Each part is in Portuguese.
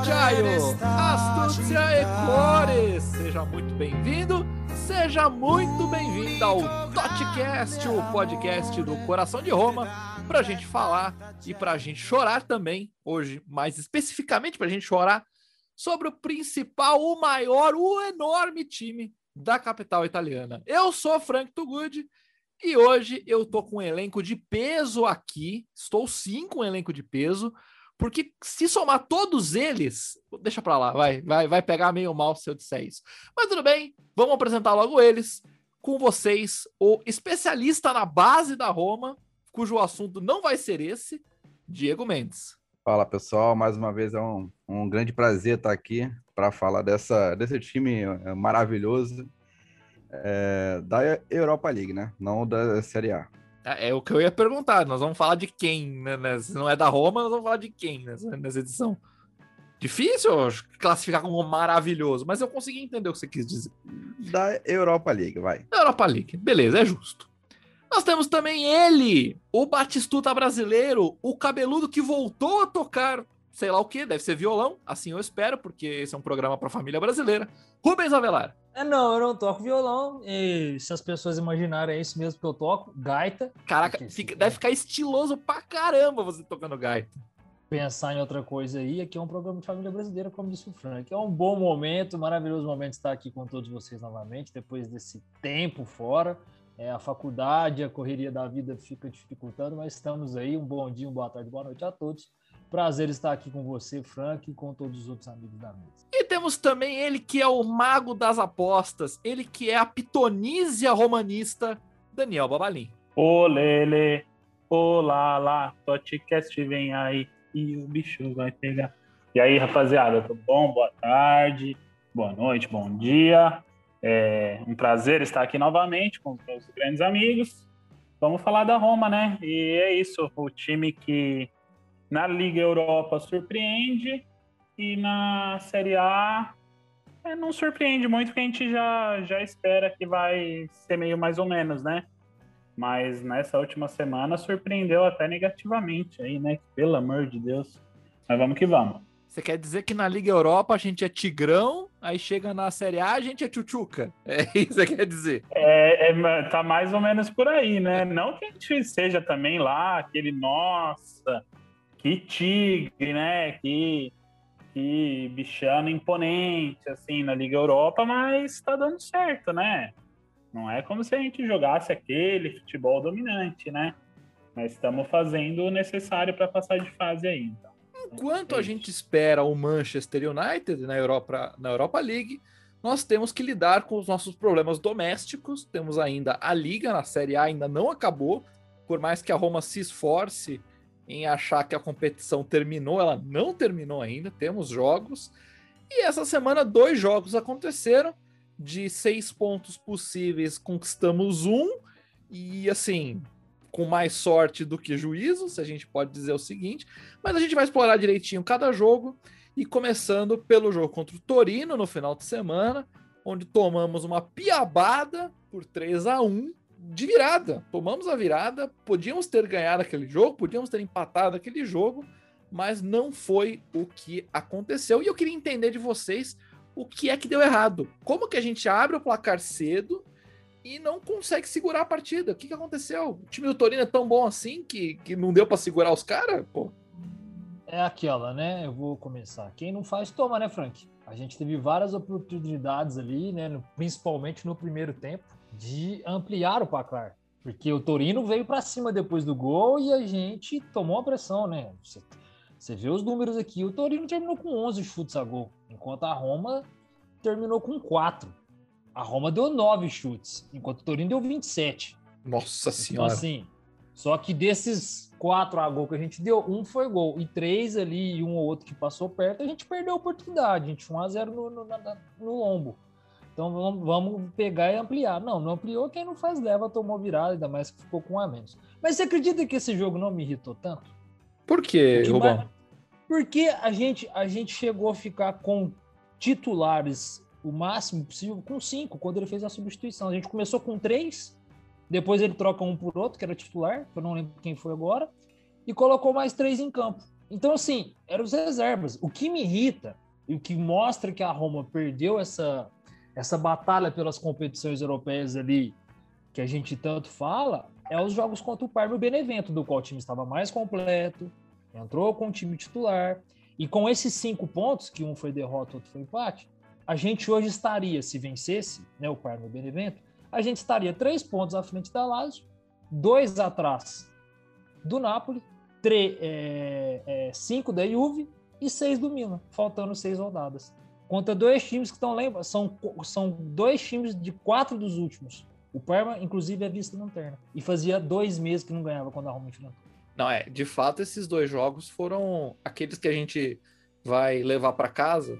Achaio, Astúcia e Cores. Seja muito bem-vindo, seja muito bem-vinda ao Totcast, o podcast do Coração de Roma, pra gente falar e pra gente chorar também, hoje, mais especificamente pra gente chorar, sobre o principal, o maior, o enorme time da capital italiana. Eu sou Frank Tugud e hoje eu tô com um elenco de peso aqui, estou sim com um elenco de peso, porque se somar todos eles, deixa para lá, vai, vai, vai pegar meio mal se eu disser isso. Mas tudo bem, vamos apresentar logo eles. Com vocês, o especialista na base da Roma, cujo assunto não vai ser esse, Diego Mendes. Fala pessoal, mais uma vez é um, um grande prazer estar aqui para falar dessa, desse time é, maravilhoso é, da Europa League, né? Não da Série A. É, é, o que eu ia perguntar. Nós vamos falar de quem, né? né? Se não é da Roma, nós vamos falar de quem nessa, nessa edição. Difícil classificar como maravilhoso, mas eu consegui entender o que você quis dizer. Da Europa League, vai. Da Europa League, beleza, é justo. Nós temos também ele, o Batistuta brasileiro, o cabeludo que voltou a tocar, sei lá o que, deve ser violão, assim eu espero, porque esse é um programa para família brasileira. Rubens Avelar. É, não, eu não toco violão. E se as pessoas imaginarem é isso mesmo que eu toco, gaita. Caraca, fica, deve ficar estiloso pra caramba você tocando gaita. Pensar em outra coisa aí, aqui é um programa de família brasileira, como disse o Frank. É um bom momento, maravilhoso momento estar aqui com todos vocês novamente, depois desse tempo fora. É, a faculdade, a correria da vida fica dificultando, mas estamos aí. Um bom dia, uma boa tarde, boa noite a todos. Prazer estar aqui com você, Frank, e com todos os outros amigos da mesa. E temos também ele que é o mago das apostas, ele que é a pitonísia romanista, Daniel Babalim. Ô Lele, olá lá, podcast vem aí e o bicho vai pegar. E aí, rapaziada, tudo bom? Boa tarde, boa noite, bom dia. É um prazer estar aqui novamente com os meus grandes amigos. Vamos falar da Roma, né? E é isso, o time que na Liga Europa surpreende e na Série A é, não surpreende muito, porque a gente já, já espera que vai ser meio mais ou menos, né? Mas nessa última semana surpreendeu até negativamente aí, né? Pelo amor de Deus. Mas vamos que vamos. Você quer dizer que na Liga Europa a gente é Tigrão, aí chega na Série A a gente é Tchutchuca? É isso que quer dizer? É, é, tá mais ou menos por aí, né? Não que a gente seja também lá, aquele nossa, que tigre, né? Que, que bichano imponente, assim, na Liga Europa, mas tá dando certo, né? Não é como se a gente jogasse aquele futebol dominante, né? Mas estamos fazendo o necessário para passar de fase aí. Então. Enquanto a gente espera o Manchester United na Europa, na Europa League, nós temos que lidar com os nossos problemas domésticos. Temos ainda a Liga na Série A, ainda não acabou. Por mais que a Roma se esforce em achar que a competição terminou, ela não terminou ainda, temos jogos. E essa semana, dois jogos aconteceram. De seis pontos possíveis, conquistamos um. E assim, com mais sorte do que juízo, se a gente pode dizer o seguinte. Mas a gente vai explorar direitinho cada jogo. E começando pelo jogo contra o Torino no final de semana, onde tomamos uma piabada por 3 a 1 de virada. Tomamos a virada, podíamos ter ganhado aquele jogo, podíamos ter empatado aquele jogo, mas não foi o que aconteceu. E eu queria entender de vocês o que é que deu errado. Como que a gente abre o placar cedo e não consegue segurar a partida? O que, que aconteceu? O time do Torino é tão bom assim que, que não deu para segurar os caras? Pô. É aquela, né? Eu vou começar. Quem não faz, toma, né, Frank? A gente teve várias oportunidades ali, né? Principalmente no primeiro tempo de ampliar o placar. Porque o Torino veio para cima depois do gol e a gente tomou a pressão, né? Você, você vê os números aqui. O Torino terminou com 11 chutes a gol, enquanto a Roma terminou com 4. A Roma deu 9 chutes, enquanto o Torino deu 27. Nossa então, Senhora. Então, assim, só que desses 4 a gol que a gente deu, um foi gol. E três ali e um ou outro que passou perto, a gente perdeu a oportunidade. A gente 1x0 no, no, no, no lombo. Então vamos, vamos pegar e ampliar. Não, não ampliou, quem não faz leva tomou virada, ainda mais que ficou com um a menos. Mas você acredita que esse jogo não me irritou tanto? Por quê, Rubão? Porque a gente, a gente chegou a ficar com titulares o máximo possível com cinco, quando ele fez a substituição. A gente começou com três, depois ele troca um por outro, que era titular, que eu não lembro quem foi agora, e colocou mais três em campo. Então, assim, eram os reservas. O que me irrita e o que mostra que a Roma perdeu essa, essa batalha pelas competições europeias ali, que a gente tanto fala, é os jogos contra o Parma e o Benevento, do qual o time estava mais completo, entrou com o time titular. E com esses cinco pontos, que um foi derrota, outro foi empate, a gente hoje estaria, se vencesse né, o Parma e o Benevento, a gente estaria três pontos à frente da Lazio, dois atrás do Napoli, três, é, é, cinco da Juve e seis do Milan, faltando seis rodadas. Contra dois times que estão lá, são, são dois times de quatro dos últimos. O Parma, inclusive, é visto lanterna. E fazia dois meses que não ganhava quando a Roma enfrentou. Não, é, de fato, esses dois jogos foram aqueles que a gente vai levar para casa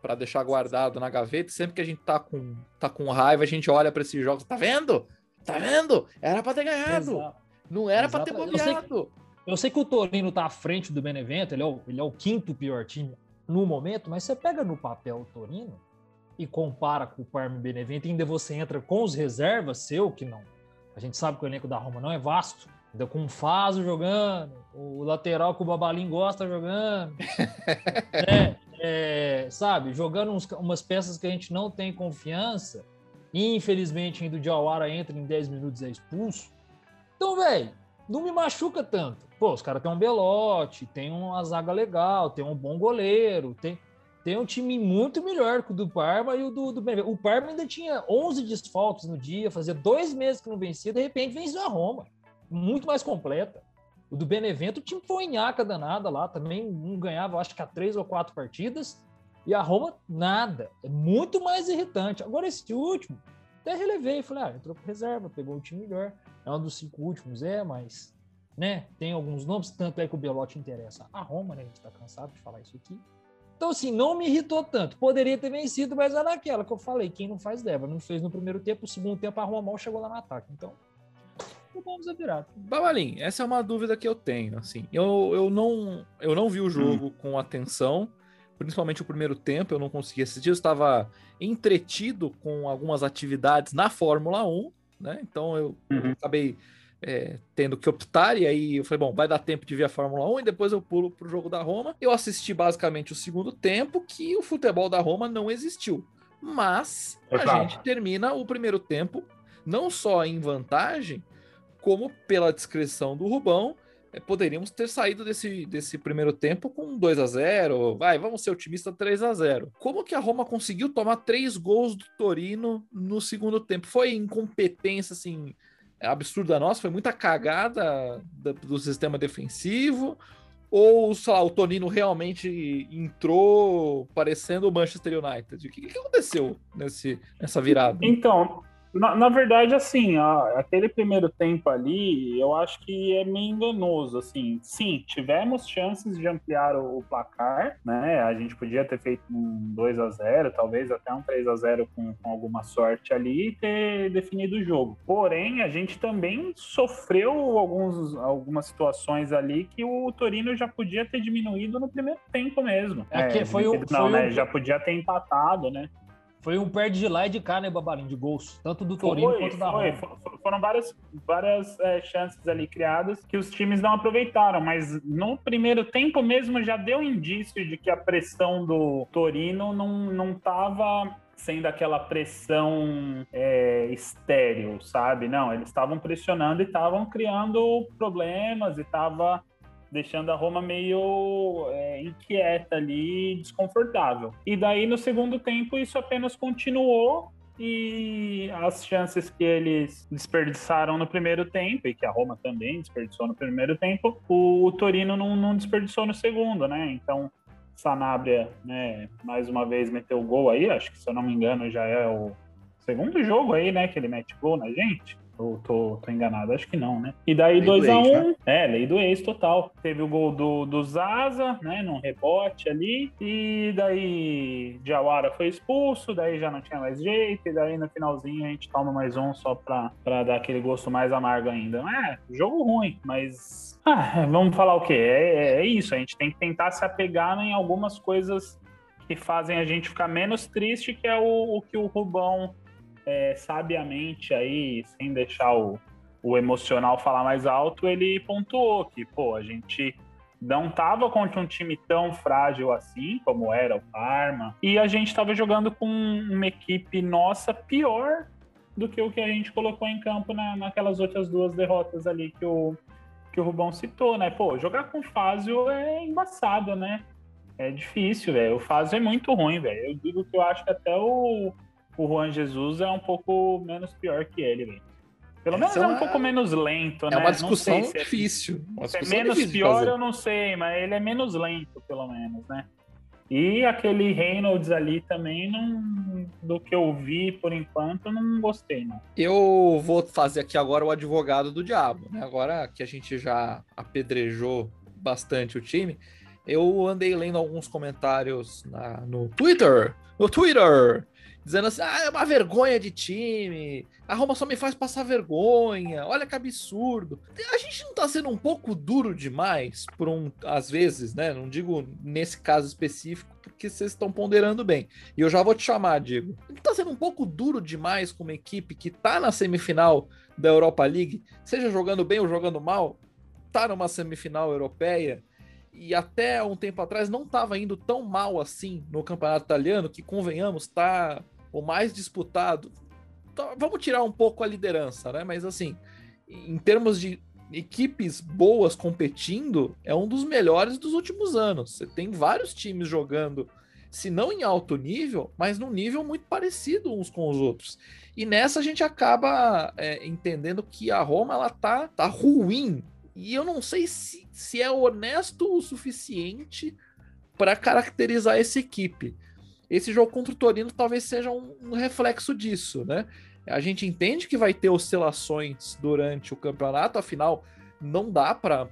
para deixar guardado na gaveta. Sempre que a gente tá com, tá com raiva, a gente olha para esses jogos. Tá vendo? Tá vendo? Era para ter ganhado. Exato. Não era para ter bobeado. Eu sei, eu sei, que o Torino tá à frente do Benevento, ele é, o, ele é o quinto pior time no momento, mas você pega no papel o Torino e compara com o Parma e Benevento, ainda você entra com os reservas seu, que não. A gente sabe que o elenco da Roma não é vasto, ainda com o Faso jogando, o lateral que o Babalim gosta jogando. é, é, sabe, jogando uns, umas peças que a gente não tem confiança. E, infelizmente, ainda o Diawara entra em 10 minutos e é expulso. Então, velho, não me machuca tanto. Pô, os caras têm um Belote, tem uma zaga legal, tem um bom goleiro, tem, tem um time muito melhor que o do Parma e o do, do. O Parma ainda tinha 11 desfalques no dia, fazia dois meses que não vencia, de repente venceu a Roma. Muito mais completa. O do Benevento, o time foi em aca danada lá, também não ganhava, acho que há três ou quatro partidas. E a Roma, nada. É muito mais irritante. Agora, esse último, até relevei. Falei, ah, entrou com reserva, pegou o time melhor. É um dos cinco últimos, é, mas né, tem alguns nomes, tanto é que o Belotti interessa a Roma, né? A gente tá cansado de falar isso aqui. Então, assim, não me irritou tanto. Poderia ter vencido, mas era aquela que eu falei: quem não faz deva. Não fez no primeiro tempo, no segundo tempo a Roma mal chegou lá no ataque. Então, vamos a virar. Babalim, essa é uma dúvida que eu tenho. Assim, eu, eu, não, eu não vi o jogo hum. com atenção, principalmente o primeiro tempo. Eu não consegui assistir. Eu estava entretido com algumas atividades na Fórmula 1, né? Então eu, uhum. eu acabei é, tendo que optar, e aí eu falei, bom, vai dar tempo de ver a Fórmula 1 e depois eu pulo pro jogo da Roma. Eu assisti basicamente o segundo tempo, que o futebol da Roma não existiu. Mas a gente termina o primeiro tempo não só em vantagem, como pela descrição do Rubão, é, poderíamos ter saído desse, desse primeiro tempo com 2 a 0 vai, vamos ser otimista 3 a 0 Como que a Roma conseguiu tomar três gols do Torino no segundo tempo? Foi incompetência, assim, absurda nossa? Foi muita cagada do sistema defensivo? Ou, sei lá, o Tonino realmente entrou parecendo o Manchester United? O que, que aconteceu nesse, nessa virada? Então, na, na, verdade, assim, ó, aquele primeiro tempo ali, eu acho que é meio enganoso, assim. Sim, tivemos chances de ampliar o, o placar, né? A gente podia ter feito um 2 a 0 talvez até um 3 a 0 com, com alguma sorte ali e ter definido o jogo. Porém, a gente também sofreu alguns, algumas situações ali que o Torino já podia ter diminuído no primeiro tempo mesmo. É, é foi o, não, foi né? O... Já podia ter empatado, né? Foi um perde de lá e de cá, né, Babalinho, de gols, tanto do Torino foi, quanto da foi. Roma. Foram várias, várias é, chances ali criadas que os times não aproveitaram, mas no primeiro tempo mesmo já deu indício de que a pressão do Torino não, não tava sendo aquela pressão é, estéreo, sabe? Não, eles estavam pressionando e estavam criando problemas e estavam deixando a Roma meio é, inquieta ali, desconfortável. E daí no segundo tempo isso apenas continuou e as chances que eles desperdiçaram no primeiro tempo, e que a Roma também desperdiçou no primeiro tempo, o, Torino não, não desperdiçou no segundo, né? Então, Sanabria, né, mais uma vez meteu o gol aí, acho que se eu não me engano já é o segundo jogo aí, né, que ele mete gol na gente. Ou tô, tô enganado? Acho que não, né? E daí 2x1, um, né? é, lei do ex total. Teve o gol do, do Zaza, né? Num rebote ali. E daí Jawara foi expulso, daí já não tinha mais jeito. E daí no finalzinho a gente toma mais um só pra, pra dar aquele gosto mais amargo ainda. É, jogo ruim, mas. Ah, vamos falar o quê? É, é, é isso, a gente tem que tentar se apegar em algumas coisas que fazem a gente ficar menos triste, que é o, o que o Rubão é, sabiamente aí, sem deixar o, o emocional falar mais alto, ele pontuou que, pô, a gente não tava contra um time tão frágil assim, como era o Parma, e a gente tava jogando com uma equipe nossa pior do que o que a gente colocou em campo na, naquelas outras duas derrotas ali que o, que o Rubão citou, né? Pô, jogar com o Fázio é embaçado, né? É difícil, velho. O Fázio é muito ruim, velho. Eu digo que eu acho que até o, o Juan Jesus é um pouco menos pior que ele, velho. Pelo menos é, é um pouco menos lento, é né? É uma discussão se difícil. Uma se é menos pior, eu não sei, mas ele é menos lento, pelo menos, né? E aquele Reynolds ali também, não, do que eu vi por enquanto, não gostei, não. Eu vou fazer aqui agora o advogado do diabo, né? Agora que a gente já apedrejou bastante o time, eu andei lendo alguns comentários na, no Twitter, no Twitter, dizendo assim: ah, é uma vergonha de time, a Roma só me faz passar vergonha, olha que absurdo. A gente não tá sendo um pouco duro demais, por um, às vezes, né? Não digo nesse caso específico, porque vocês estão ponderando bem. E eu já vou te chamar, Diego. Não tá sendo um pouco duro demais com uma equipe que tá na semifinal da Europa League, seja jogando bem ou jogando mal, tá numa semifinal europeia e até um tempo atrás não estava indo tão mal assim no campeonato italiano, que convenhamos, tá o mais disputado. Então, vamos tirar um pouco a liderança, né? Mas assim, em termos de equipes boas competindo, é um dos melhores dos últimos anos. Você tem vários times jogando, se não em alto nível, mas num nível muito parecido uns com os outros. E nessa a gente acaba é, entendendo que a Roma ela tá, tá ruim e eu não sei se, se é honesto o suficiente para caracterizar essa equipe. Esse jogo contra o Torino talvez seja um, um reflexo disso, né? A gente entende que vai ter oscilações durante o campeonato, afinal, não dá para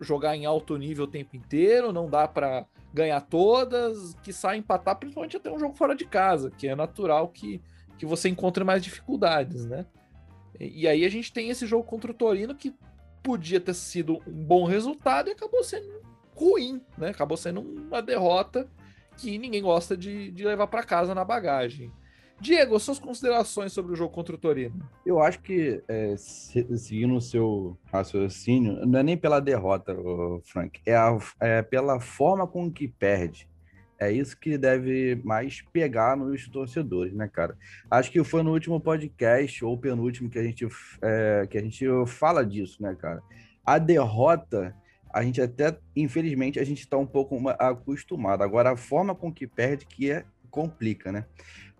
jogar em alto nível o tempo inteiro, não dá para ganhar todas, que sai empatar, principalmente até um jogo fora de casa, que é natural que, que você encontre mais dificuldades, né? E, e aí a gente tem esse jogo contra o Torino que podia ter sido um bom resultado e acabou sendo ruim, né? Acabou sendo uma derrota que ninguém gosta de, de levar para casa na bagagem. Diego, suas considerações sobre o jogo contra o Torino? Eu acho que, é, seguindo o seu raciocínio, não é nem pela derrota, Frank, é, a, é pela forma com que perde. É isso que deve mais pegar nos torcedores, né, cara? Acho que foi no último podcast, ou penúltimo, que a gente, é, que a gente fala disso, né, cara? A derrota, a gente até, infelizmente, a gente está um pouco acostumado. Agora, a forma com que perde que é complica, né?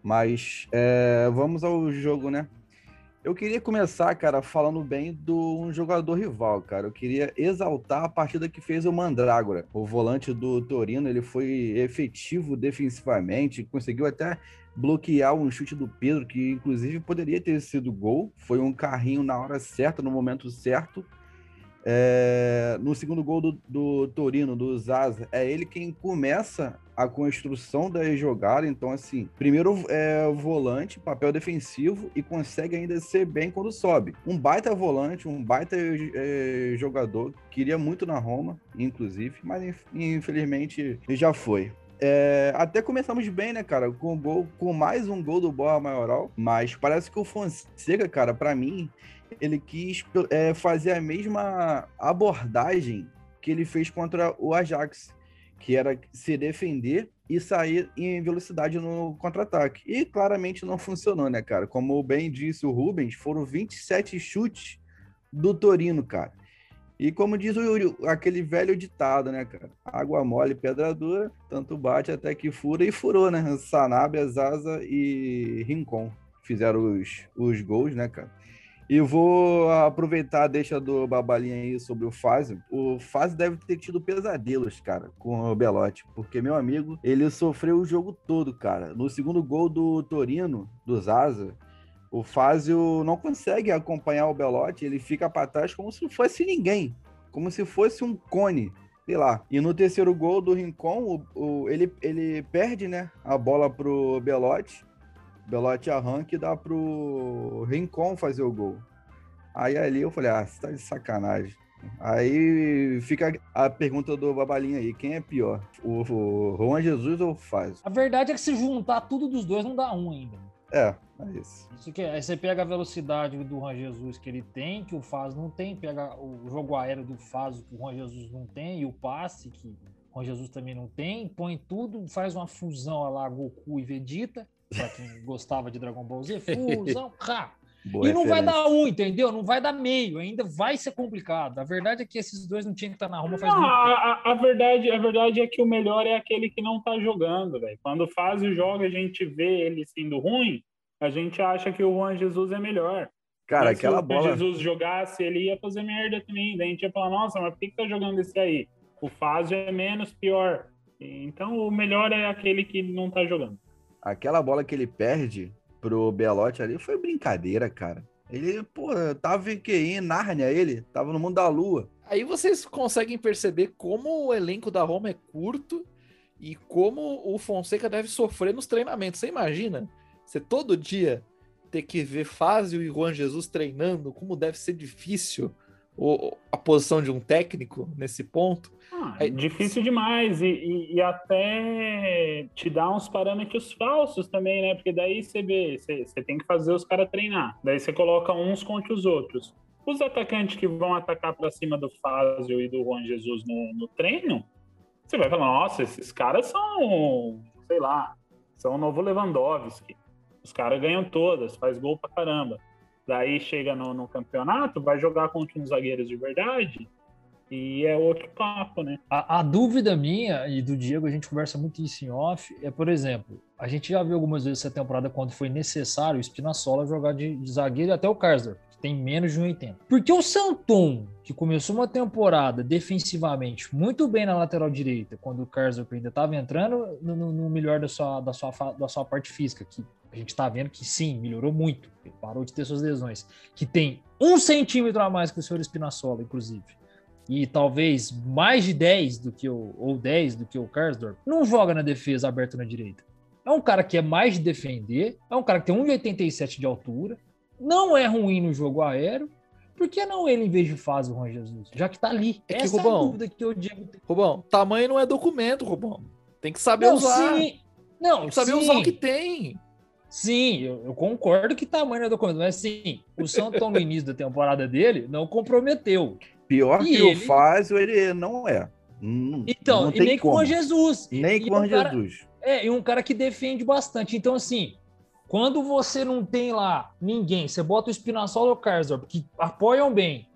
Mas é, vamos ao jogo, né? Eu queria começar, cara, falando bem de um jogador rival, cara. Eu queria exaltar a partida que fez o Mandrágora, o volante do Torino. Ele foi efetivo defensivamente, conseguiu até bloquear um chute do Pedro, que inclusive poderia ter sido gol. Foi um carrinho na hora certa, no momento certo. É, no segundo gol do, do, Torino, do Zaza, é ele quem começa a construção da jogada. Então, assim, primeiro é volante, papel defensivo e consegue ainda ser bem quando sobe. Um baita volante, um baita é, jogador. Queria muito na Roma, inclusive, mas infelizmente já foi. É, até começamos bem, né, cara? Com, gol, com mais um gol do Borra Maioral. Mas parece que o Fonseca, cara, para mim, ele quis é, fazer a mesma abordagem que ele fez contra o Ajax, que era se defender e sair em velocidade no contra-ataque. E claramente não funcionou, né, cara? Como bem disse o Rubens, foram 27 chutes do Torino, cara. E como diz o, aquele velho ditado, né, cara? Água mole, pedra dura, tanto bate até que fura e furou, né? Sanabria, Zaza e Rincon fizeram os, os gols, né, cara? E vou aproveitar a deixa do Babalinha aí sobre o Fazio. O Fazio deve ter tido pesadelos, cara, com o Belotti, porque meu amigo, ele sofreu o jogo todo, cara. No segundo gol do Torino, do Zaza, o Fazio não consegue acompanhar o Belotti, ele fica para trás como se fosse ninguém, como se fosse um cone sei lá. E no terceiro gol do Rincon, o, o, ele, ele perde, né, a bola pro Belotti. Belotti arranca e dá pro Rincon fazer o gol. Aí ali eu falei, ah, você tá de sacanagem. Aí fica a pergunta do Babalinha aí, quem é pior? O, o Juan Jesus ou o Faz? A verdade é que se juntar tudo dos dois não dá um ainda. É, é isso. Isso que é. Aí você pega a velocidade do Juan Jesus que ele tem, que o Faz não tem, pega o jogo aéreo do Faz que o Juan Jesus não tem, e o passe que o Juan Jesus também não tem, põe tudo, faz uma fusão lá Goku e Vegeta, pra quem gostava de Dragon Ball Z, fusão, ha! Boa e não vai dar um, entendeu? Não vai dar meio, ainda vai ser complicado. A verdade é que esses dois não tinham que estar na Roma faz Não, muito tempo. a, a- verdade, a verdade é que o melhor é aquele que não tá jogando, velho. Quando faz o jogo, a gente vê ele sendo ruim, a gente acha que o Juan Jesus é melhor. Cara, Mas aquela se o bola. Juan Jesus jogasse, ele ia fazer merda também. Daí a gente ia falar, nossa, mas por que, que tá jogando esse aí? O Fazio é menos pior. Então o melhor é aquele que não tá jogando. Aquela bola que ele perde pro Belotti ali foi brincadeira, cara. Ele, pô, tava em em Nárnia, ele. Tava no mundo da lua. Aí vocês conseguem perceber como o elenco da Roma é curto e como o Fonseca deve sofrer nos treinamentos. Você imagina? Você todo dia ter que ver Fázio e Juan Jesus treinando, como deve ser difícil o- a posição de um técnico nesse ponto. Ah, É- difícil demais e, e- e até te dá uns parâmetros falsos também, né? Porque daí você vê, você, você tem que fazer os caras treinar. Daí você coloca uns contra os outros. Os atacantes que vão atacar para cima do Fázio e do Juan Jesus no, no treino, você vai falar, nossa, esses caras são, sei lá, são o novo Lewandowski. Os caras ganham todas, faz gol pra caramba. Daí chega no, no campeonato, vai jogar contra uns zagueiros de verdade, e é outro papo, né? A, a dúvida minha e do Diego, a gente conversa muito isso em off, é, por exemplo, a gente já viu algumas vezes essa temporada quando foi necessário o Spinazzola jogar de, de zagueiro até o Karsdorp, que tem menos de 1,80. Porque o Santon, que começou uma temporada defensivamente muito bem na lateral direita, quando o Karsdorp ainda estava entrando no, no- melhor da sua, da, sua, da sua parte física, que a gente está vendo que sim, melhorou muito, ele parou de ter suas lesões, que tem um centímetro a mais que o senhor Spinazzola, inclusive e talvez mais de 10 do que o ou 10 do que o Karsdorp, não joga na defesa aberta na direita. É um cara que é mais de defender, é um cara que tem 1,87 de altura, não é ruim no jogo aéreo. Por que não ele em vez de faz o Juan Jesus? Já que tá ali. É que, Essa é a Rubão, dúvida que eu digo. Rubão, tamanho não é documento, Rubão. Tem que saber Não, usar. sim. Não, Tem que saber sim. usar o que tem. Sim, eu, eu concordo que tamanho é documento, mas sim, o Santão no início da temporada dele não comprometeu. Pior E que ele- o Fázio, ele não é. Não- Então, não e nem com o como. Juan Jesus. Nem e com o um cara- Jesus. É, e um cara que defende bastante. Então, assim, quando você não tem lá ninguém, você bota o Spinazzola ou o Karsdorp, que apoiam bem,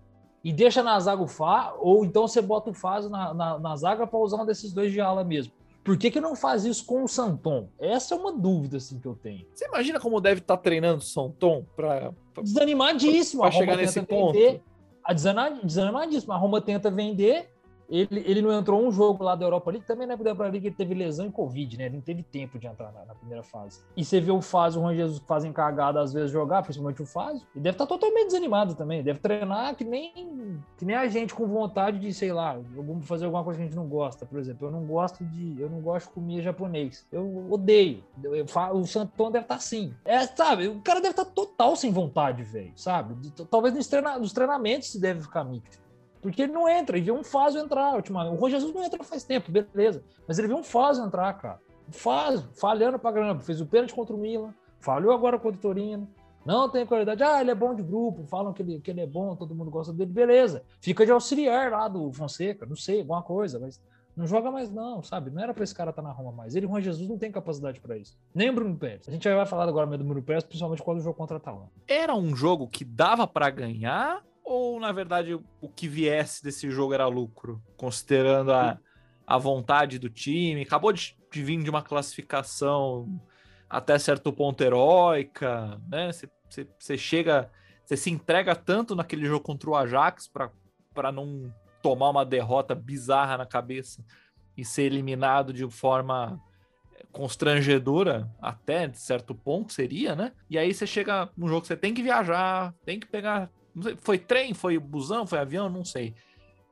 e deixa na zaga o Fá, ou então você bota o Fázio na, na, na zaga para usar um desses dois de ala mesmo. Por que, que não faz isso com o Santon? Essa é uma dúvida assim, que eu tenho. Você imagina como deve estar treinando o São Tom para Desanimadíssimo. Pra a Roma chegar tenta nesse vender. ponto. A desana- desanimadíssimo. A Roma tenta vender. Ele, ele não entrou um jogo lá da Europa League, também na Europa League ele teve lesão e Covid, né? Ele não teve tempo de entrar na, na primeira fase. E você vê o Fázio, o Juan fazem cagada às vezes jogar, principalmente o Fázio, e deve estar totalmente desanimado também. Deve treinar que nem, que nem a gente com vontade de, sei lá, fazer alguma coisa que a gente não gosta. Por exemplo, eu não gosto de. Eu não gosto de comer japonês. Eu odeio. Eu- eu o Santão deve estar assim. É, sabe? O cara deve estar total sem vontade, velho. Sabe? Talvez nos, treina- nos treinamentos se deve ficar mixto. Porque ele não entra, e vê um Fázio entrar ultimamente. O Juan Jesus não entra faz tempo, beleza. Mas ele viu um Fázio entrar, cara. Fázio, falhando pra caramba. Fez o pênalti contra o Milan, falhou agora contra o Torino. Não tem qualidade. Ah, ele é bom de grupo, falam que ele, que ele é bom, todo mundo gosta dele, beleza. Fica de auxiliar lá do Fonseca, não sei, alguma coisa, mas não joga mais não, sabe? Não era pra esse cara estar na Roma mais. Ele, Juan Jesus, não tem capacidade pra isso. Nem o Bruno Pérez. A gente vai falar agora mesmo do Bruno Pérez, principalmente quando o jogo contra a Atalanta. Era um jogo que dava para ganhar ou na verdade o que viesse desse jogo era lucro, considerando a, a vontade do time? Acabou de, de vir de uma classificação até certo ponto heróica, né? Você- chega, você se entrega tanto naquele jogo contra o Ajax para não tomar uma derrota bizarra na cabeça e ser eliminado de forma constrangedora, até de certo ponto seria, né? E aí você chega num jogo que você tem que viajar, tem que pegar. Sei, foi trem, foi busão, foi avião, não sei.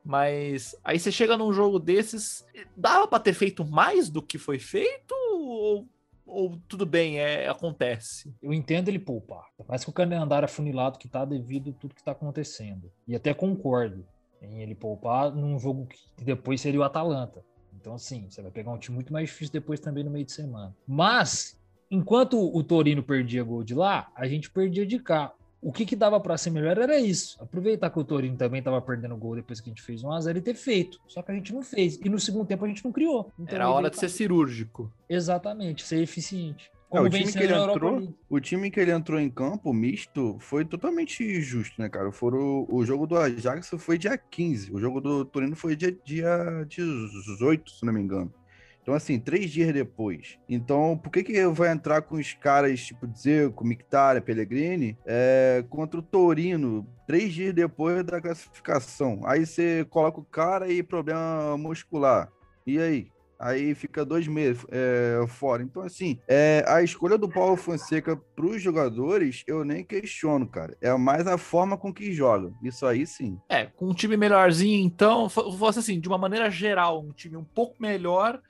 Mas aí você chega num jogo desses, dava para ter feito mais do que foi feito ou, ou tudo bem, é, acontece? Eu entendo ele poupar. Mas que o calendário afunilado que tá devido a tudo que tá acontecendo. E até concordo em ele poupar num jogo que depois seria o Atalanta. Então, assim, você vai pegar um time muito mais difícil depois também no meio de semana. Mas enquanto o Torino perdia gol de lá, a gente perdia de cá. O que, que dava para ser melhor era isso. Aproveitar que o Torino também estava perdendo gol depois que a gente fez 1x0 e ter feito. Só que a gente não fez. E no segundo tempo a gente não criou. Então, era hora de ser cirúrgico. Exatamente, ser eficiente. É, o, time que ele entrou, o time que ele entrou em campo, misto, foi totalmente justo, né, cara? Foram, o jogo do Ajax foi dia 15, o jogo do Torino foi dia, dia 18, se não me engano. Então, assim, três dias depois. Então, por que que vai entrar com os caras, tipo, Dzeko, Mictara, Pellegrini, é, contra o Torino, três dias depois da classificação? Aí você coloca o cara e problema muscular. E aí? Aí fica dois meses é, fora. Então, assim, é, a escolha do Paulo Fonseca para os jogadores, eu nem questiono, cara. É mais a forma com que joga. Isso aí sim. É, com um time melhorzinho, então, fosse assim, de uma maneira geral, um time um pouco melhor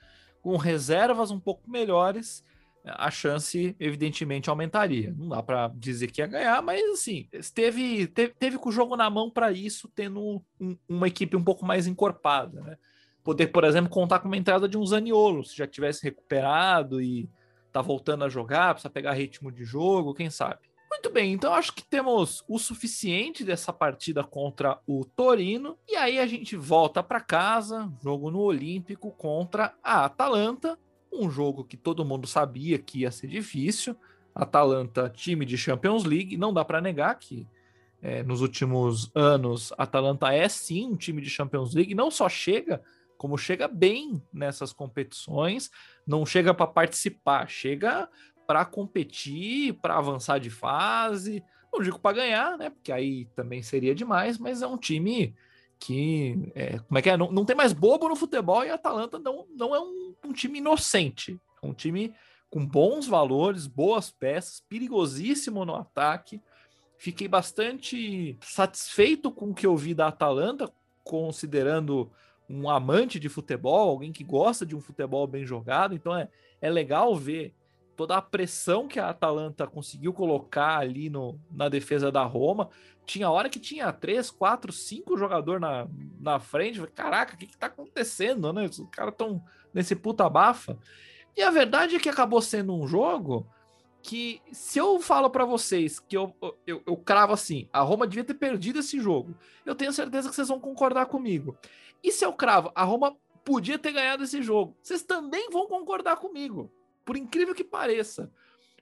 com reservas um pouco melhores, a chance, evidentemente, aumentaria. Não dá para dizer que ia ganhar, mas assim, teve, teve, teve com o jogo na mão para isso, tendo um, uma equipe um pouco mais encorpada, né? Poder, por exemplo, contar com uma entrada de um Zaniolo, se já tivesse recuperado e tá voltando a jogar, precisa pegar ritmo de jogo, quem sabe. Muito bem, então acho que temos o suficiente dessa partida contra o Torino. E aí a gente volta para casa, jogo no Olímpico contra a Atalanta. Um jogo que todo mundo sabia que ia ser difícil. Atalanta, time de Champions League, não dá para negar que é, nos últimos anos a Atalanta é sim um time de Champions League. Não só chega, como chega bem nessas competições. Não chega para participar, chega para competir, para avançar de fase. Não digo para ganhar, né? Porque aí também seria demais, mas é um time que. É, como é que é? Não, não tem mais bobo no futebol e a Atalanta não, não é um, um time inocente. É um time com bons valores, boas peças, perigosíssimo no ataque. Fiquei bastante satisfeito com o que eu vi da Atalanta, considerando um amante de futebol, alguém que gosta de um futebol bem jogado. Então é, é legal ver toda a pressão que a Atalanta conseguiu colocar ali no, na defesa da Roma. Tinha hora que tinha três, quatro, cinco jogadores na, na frente. Caraca, o que, que tá acontecendo, né? Os caras estão nesse puta bafa. E a verdade é que acabou sendo um jogo que, se eu falo para vocês que eu, eu, eu cravo assim, a Roma devia ter perdido esse jogo, eu tenho certeza que vocês vão concordar comigo. E se eu cravo, a Roma podia ter ganhado esse jogo, vocês também vão concordar comigo por incrível que pareça.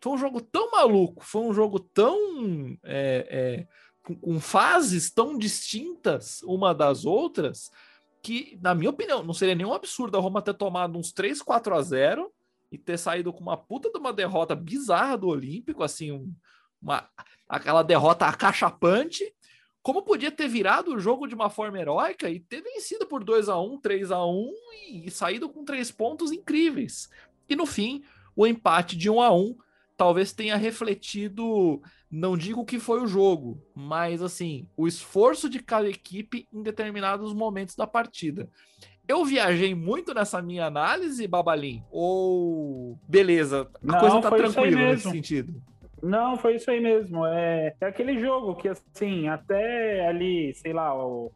Foi um jogo tão maluco, foi um jogo tão. É, é, com, com fases tão distintas uma das outras, que, na minha opinião, não seria nenhum absurdo a Roma ter tomado uns 3, 4 a 0 e ter saído com uma puta de uma derrota bizarra do Olímpico, assim, um, uma, aquela derrota acachapante, como podia ter virado o jogo de uma forma heróica e ter vencido por 2 a 1 3 a 1 e, e saído com três pontos incríveis. E no fim, o empate de um a um talvez tenha refletido, não digo que foi o jogo, mas assim, o esforço de cada equipe em determinados momentos da partida. Eu viajei muito nessa minha análise, Babalim? Ou beleza, a não, coisa tá tranquila nesse sentido? Não, foi isso aí mesmo. É, é aquele jogo que, assim, até ali, sei lá, o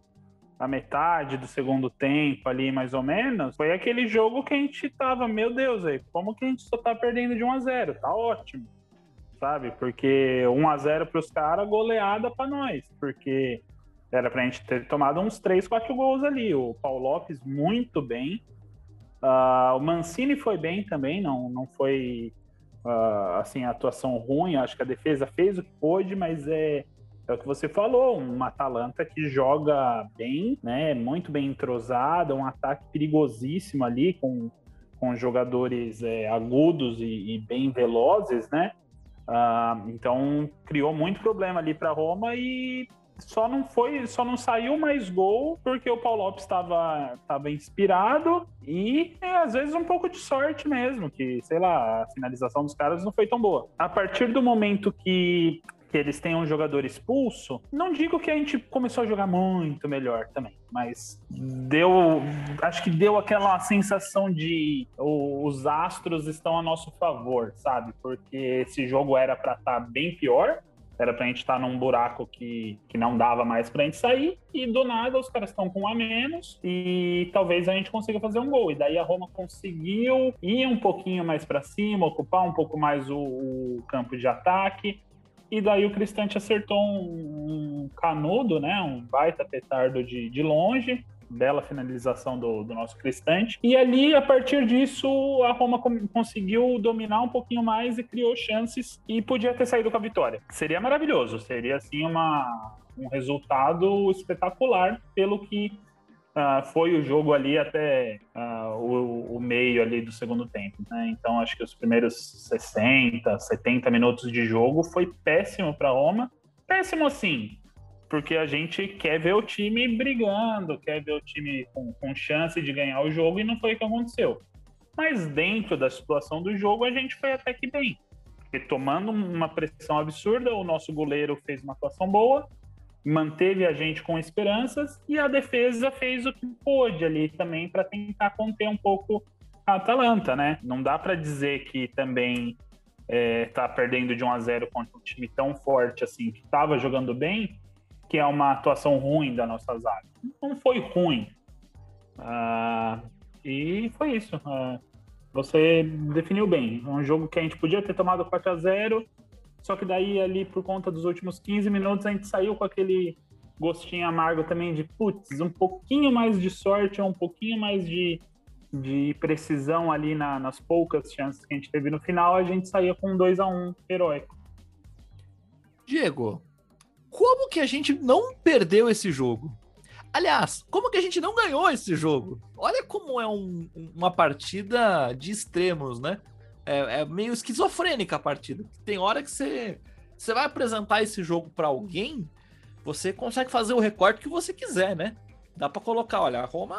a metade do segundo tempo ali, mais ou menos, foi aquele jogo que a gente tava, meu Deus, aí, como que a gente só tá perdendo de 1 a 0 Tá ótimo, sabe? Porque 1 a 0 pros caras, goleada para nós, porque era pra gente ter tomado uns 3, 4 gols ali. O Paulo Lopes muito bem, uh, o Mancini foi bem também, não, não foi uh, assim, atuação ruim, acho que a defesa fez o que pôde, mas é é o que você falou, uma Atalanta que joga bem, né? Muito bem entrosada, um ataque perigosíssimo ali com, com jogadores é, agudos e, e, bem velozes, né? Ah, então criou muito problema ali para Roma e só não foi, só não saiu mais gol porque o Paulo Lopes estava inspirado e é, às vezes um pouco de sorte mesmo, que sei lá, a finalização dos caras não foi tão boa. A partir do momento que que eles tenham um jogador expulso, não digo que a gente começou a jogar muito melhor também, mas deu, acho que deu aquela sensação de os astros estão a nosso favor, sabe? Porque esse jogo era para estar tá bem pior, era pra gente estar num buraco que, que não dava mais pra gente sair, e do nada os caras estão com um a menos, e talvez a gente consiga fazer um gol. E daí a Roma conseguiu ir um pouquinho mais para cima, ocupar um pouco mais o, o, campo de ataque, e daí o Cristante acertou um, um canudo, né, um baita petardo de, de longe, bela finalização do, do, nosso Cristante. E ali, a partir disso, a Roma conseguiu dominar um pouquinho mais e criou chances e podia ter saído com a vitória. Seria maravilhoso, seria assim uma, um resultado espetacular pelo que Uh, foi o jogo ali até uh, o, o, meio ali do segundo tempo. Né? Então acho que os primeiros 60, 70 minutos de jogo foi péssimo para Roma. Péssimo assim, porque a gente quer ver o time brigando, quer ver o time com, com chance de ganhar o jogo e não foi o que aconteceu. Mas dentro da situação do jogo, a gente foi até que bem. Porque tomando uma pressão absurda, o nosso goleiro fez uma atuação boa, manteve a gente com esperanças e a defesa fez o que pôde ali também para tentar conter um pouco a Atalanta, né? Não dá para dizer que também está é, perdendo de 1 a 0 contra um time tão forte assim, que estava jogando bem, que é uma atuação ruim da nossa zaga. Não foi ruim. Uh, e foi isso. Uh, você definiu bem. Um jogo que a gente podia ter tomado 4 a 0 só que daí ali por conta dos últimos 15 minutos a gente saiu com aquele gostinho amargo também de putz, um pouquinho mais de sorte, um pouquinho mais de, de precisão ali na, nas poucas chances que a gente teve no final, a gente saía com um 2 a 1 heróico. Diego, como que a gente não perdeu esse jogo? Aliás, como que a gente não ganhou esse jogo? Olha como é um, uma partida de extremos, né? É, é, meio esquizofrênica a partida. Tem hora que você, você vai apresentar esse jogo para alguém, você consegue fazer o recorte que você quiser, né? Dá para colocar, olha, a Roma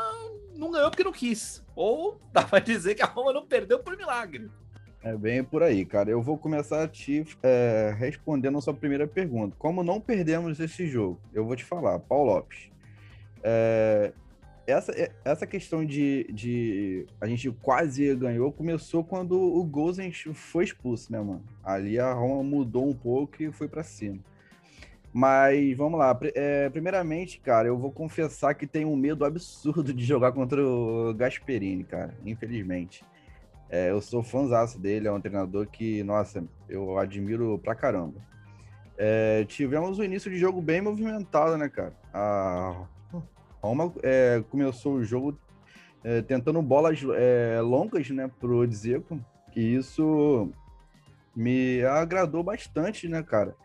não ganhou porque não quis. Ou dá para dizer que a Roma não perdeu por milagre. É bem por aí, cara. Eu vou começar te é, respondendo a sua primeira pergunta. Como não perdemos esse jogo? Eu vou te falar, Paulo Lopes. É, essa, é, essa questão de, de a gente quase ganhou começou quando o Gozens foi expulso, né, mano? Ali a Roma mudou um pouco e foi para cima. Mas vamos lá. É, primeiramente, cara, eu vou confessar que tenho um medo absurdo de jogar contra o Gasperini, cara. Infelizmente. É, eu sou fãzaço dele, é um treinador que, nossa, eu admiro pra caramba. É, tivemos um início de jogo bem movimentado, né, cara? A Roma é, começou o jogo é, tentando bolas é, longas, né, pro Dzeko, e isso me agradou bastante, né, cara?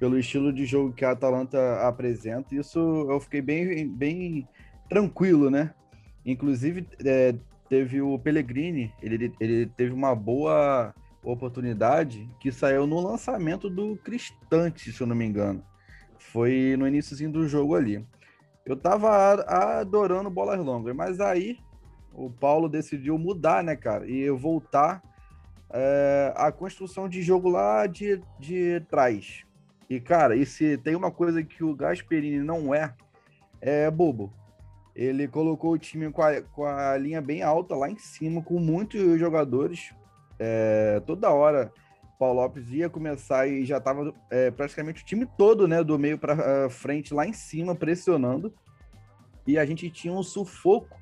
Pelo estilo de jogo que a Atalanta apresenta, isso eu fiquei bem, bem tranquilo, né? Inclusive, é, teve o Pellegrini, ele, ele teve uma boa oportunidade que saiu no lançamento do Cristante, se eu não me engano. Foi no iníciozinho do jogo ali. Eu tava adorando bolas longas, mas aí o Paulo decidiu mudar, né, cara? E voltar é, a construção de jogo lá de, de trás. E, cara, e se tem uma coisa que o Gasperini não é, é bobo. Ele colocou o time com a, com a linha bem alta lá em cima, com muitos jogadores. É, toda hora, Paulo Lopes ia começar e já estava é, praticamente o time todo, né, do meio para frente lá em cima, pressionando. E a gente tinha um sufoco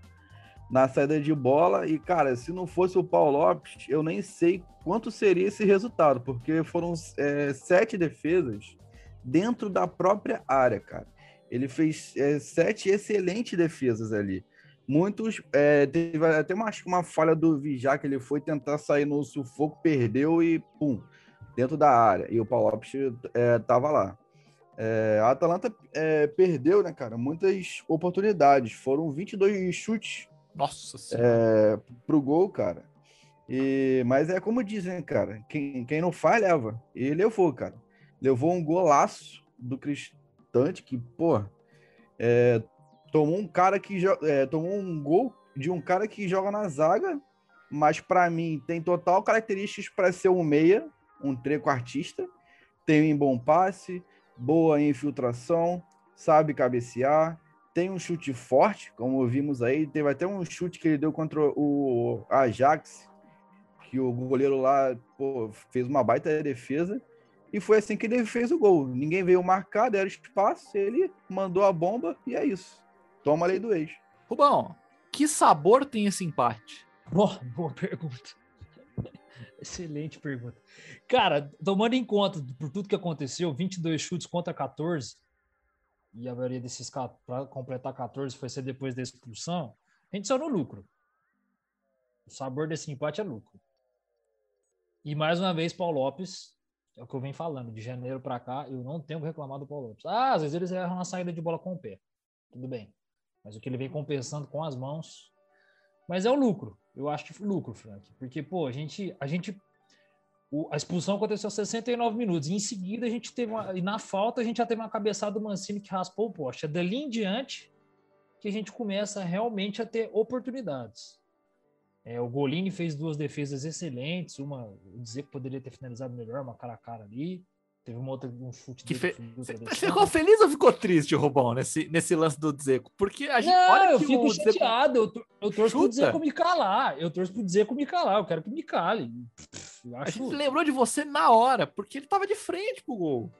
na saída de bola. E, cara, se não fosse o Paulo Lopes, eu nem sei quanto seria esse resultado, porque foram é, sete defesas dentro da própria área, cara. Ele fez é, sete excelentes defesas ali. Muitos. É, teve até uma, uma falha do Vijá que ele foi tentar sair no sufoco, perdeu e pum, dentro da área. E o Paulo Lopes estava é, lá. É, a Atalanta é, perdeu, né, cara, muitas oportunidades. Foram 22 chutes. Nossa é, pro gol, cara. E, mas é como dizem, cara, quem, quem não faz, leva. E levou, cara. Levou um golaço do Cristão importante que, pô, é, tomou um cara que é, tomou um gol de um cara que joga na zaga, mas para mim tem total características para ser um meia, um trequartista, tem um bom passe, boa infiltração, sabe cabecear, tem um chute forte, como vimos aí, teve até um chute que ele deu contra o Ajax, que o goleiro lá pô, fez uma baita defesa. E foi assim que ele fez o gol. Ninguém veio marcar, deram espaço, ele mandou a bomba e é isso. Toma a lei do ex. Rubão, que sabor tem esse empate? Boa, boa pergunta. Excelente pergunta. Cara, tomando em conta por tudo que aconteceu, 22 chutes contra 14, e a maioria desses para completar 14 foi ser depois da expulsão, a gente só no lucro. O sabor desse empate é lucro. E mais uma vez, Paulo Lopes, é o que eu venho falando, de janeiro para cá, eu não tenho reclamado do Paulo Lopes. Ah, às vezes eles erram na saída de bola com o pé. Tudo bem. Mas o que ele vem compensando com as mãos. Mas é o lucro. Eu acho que lucro, Frank. Porque, pô, a gente. A, gente, a expulsão aconteceu aos 69 minutos. E em seguida a gente teve uma. E na falta a gente já teve uma cabeçada do Mancini que raspou o poste. É dali em diante que a gente começa realmente a ter oportunidades. É, o Golini fez duas defesas excelentes, uma dizer que poderia ter finalizado melhor, uma cara a cara ali. Teve uma outra, um chute que fe... Você ficou feliz ou ficou triste, Rubão, nesse, nesse lance do Dzeko? Porque a gente. Não, eu fico chateado. Eu, eu torço pro Dzeko me calar. Eu torço pro Dzeko me calar. Eu quero que me cale. Acho... A gente lembrou de você na hora, porque ele tava de frente pro gol.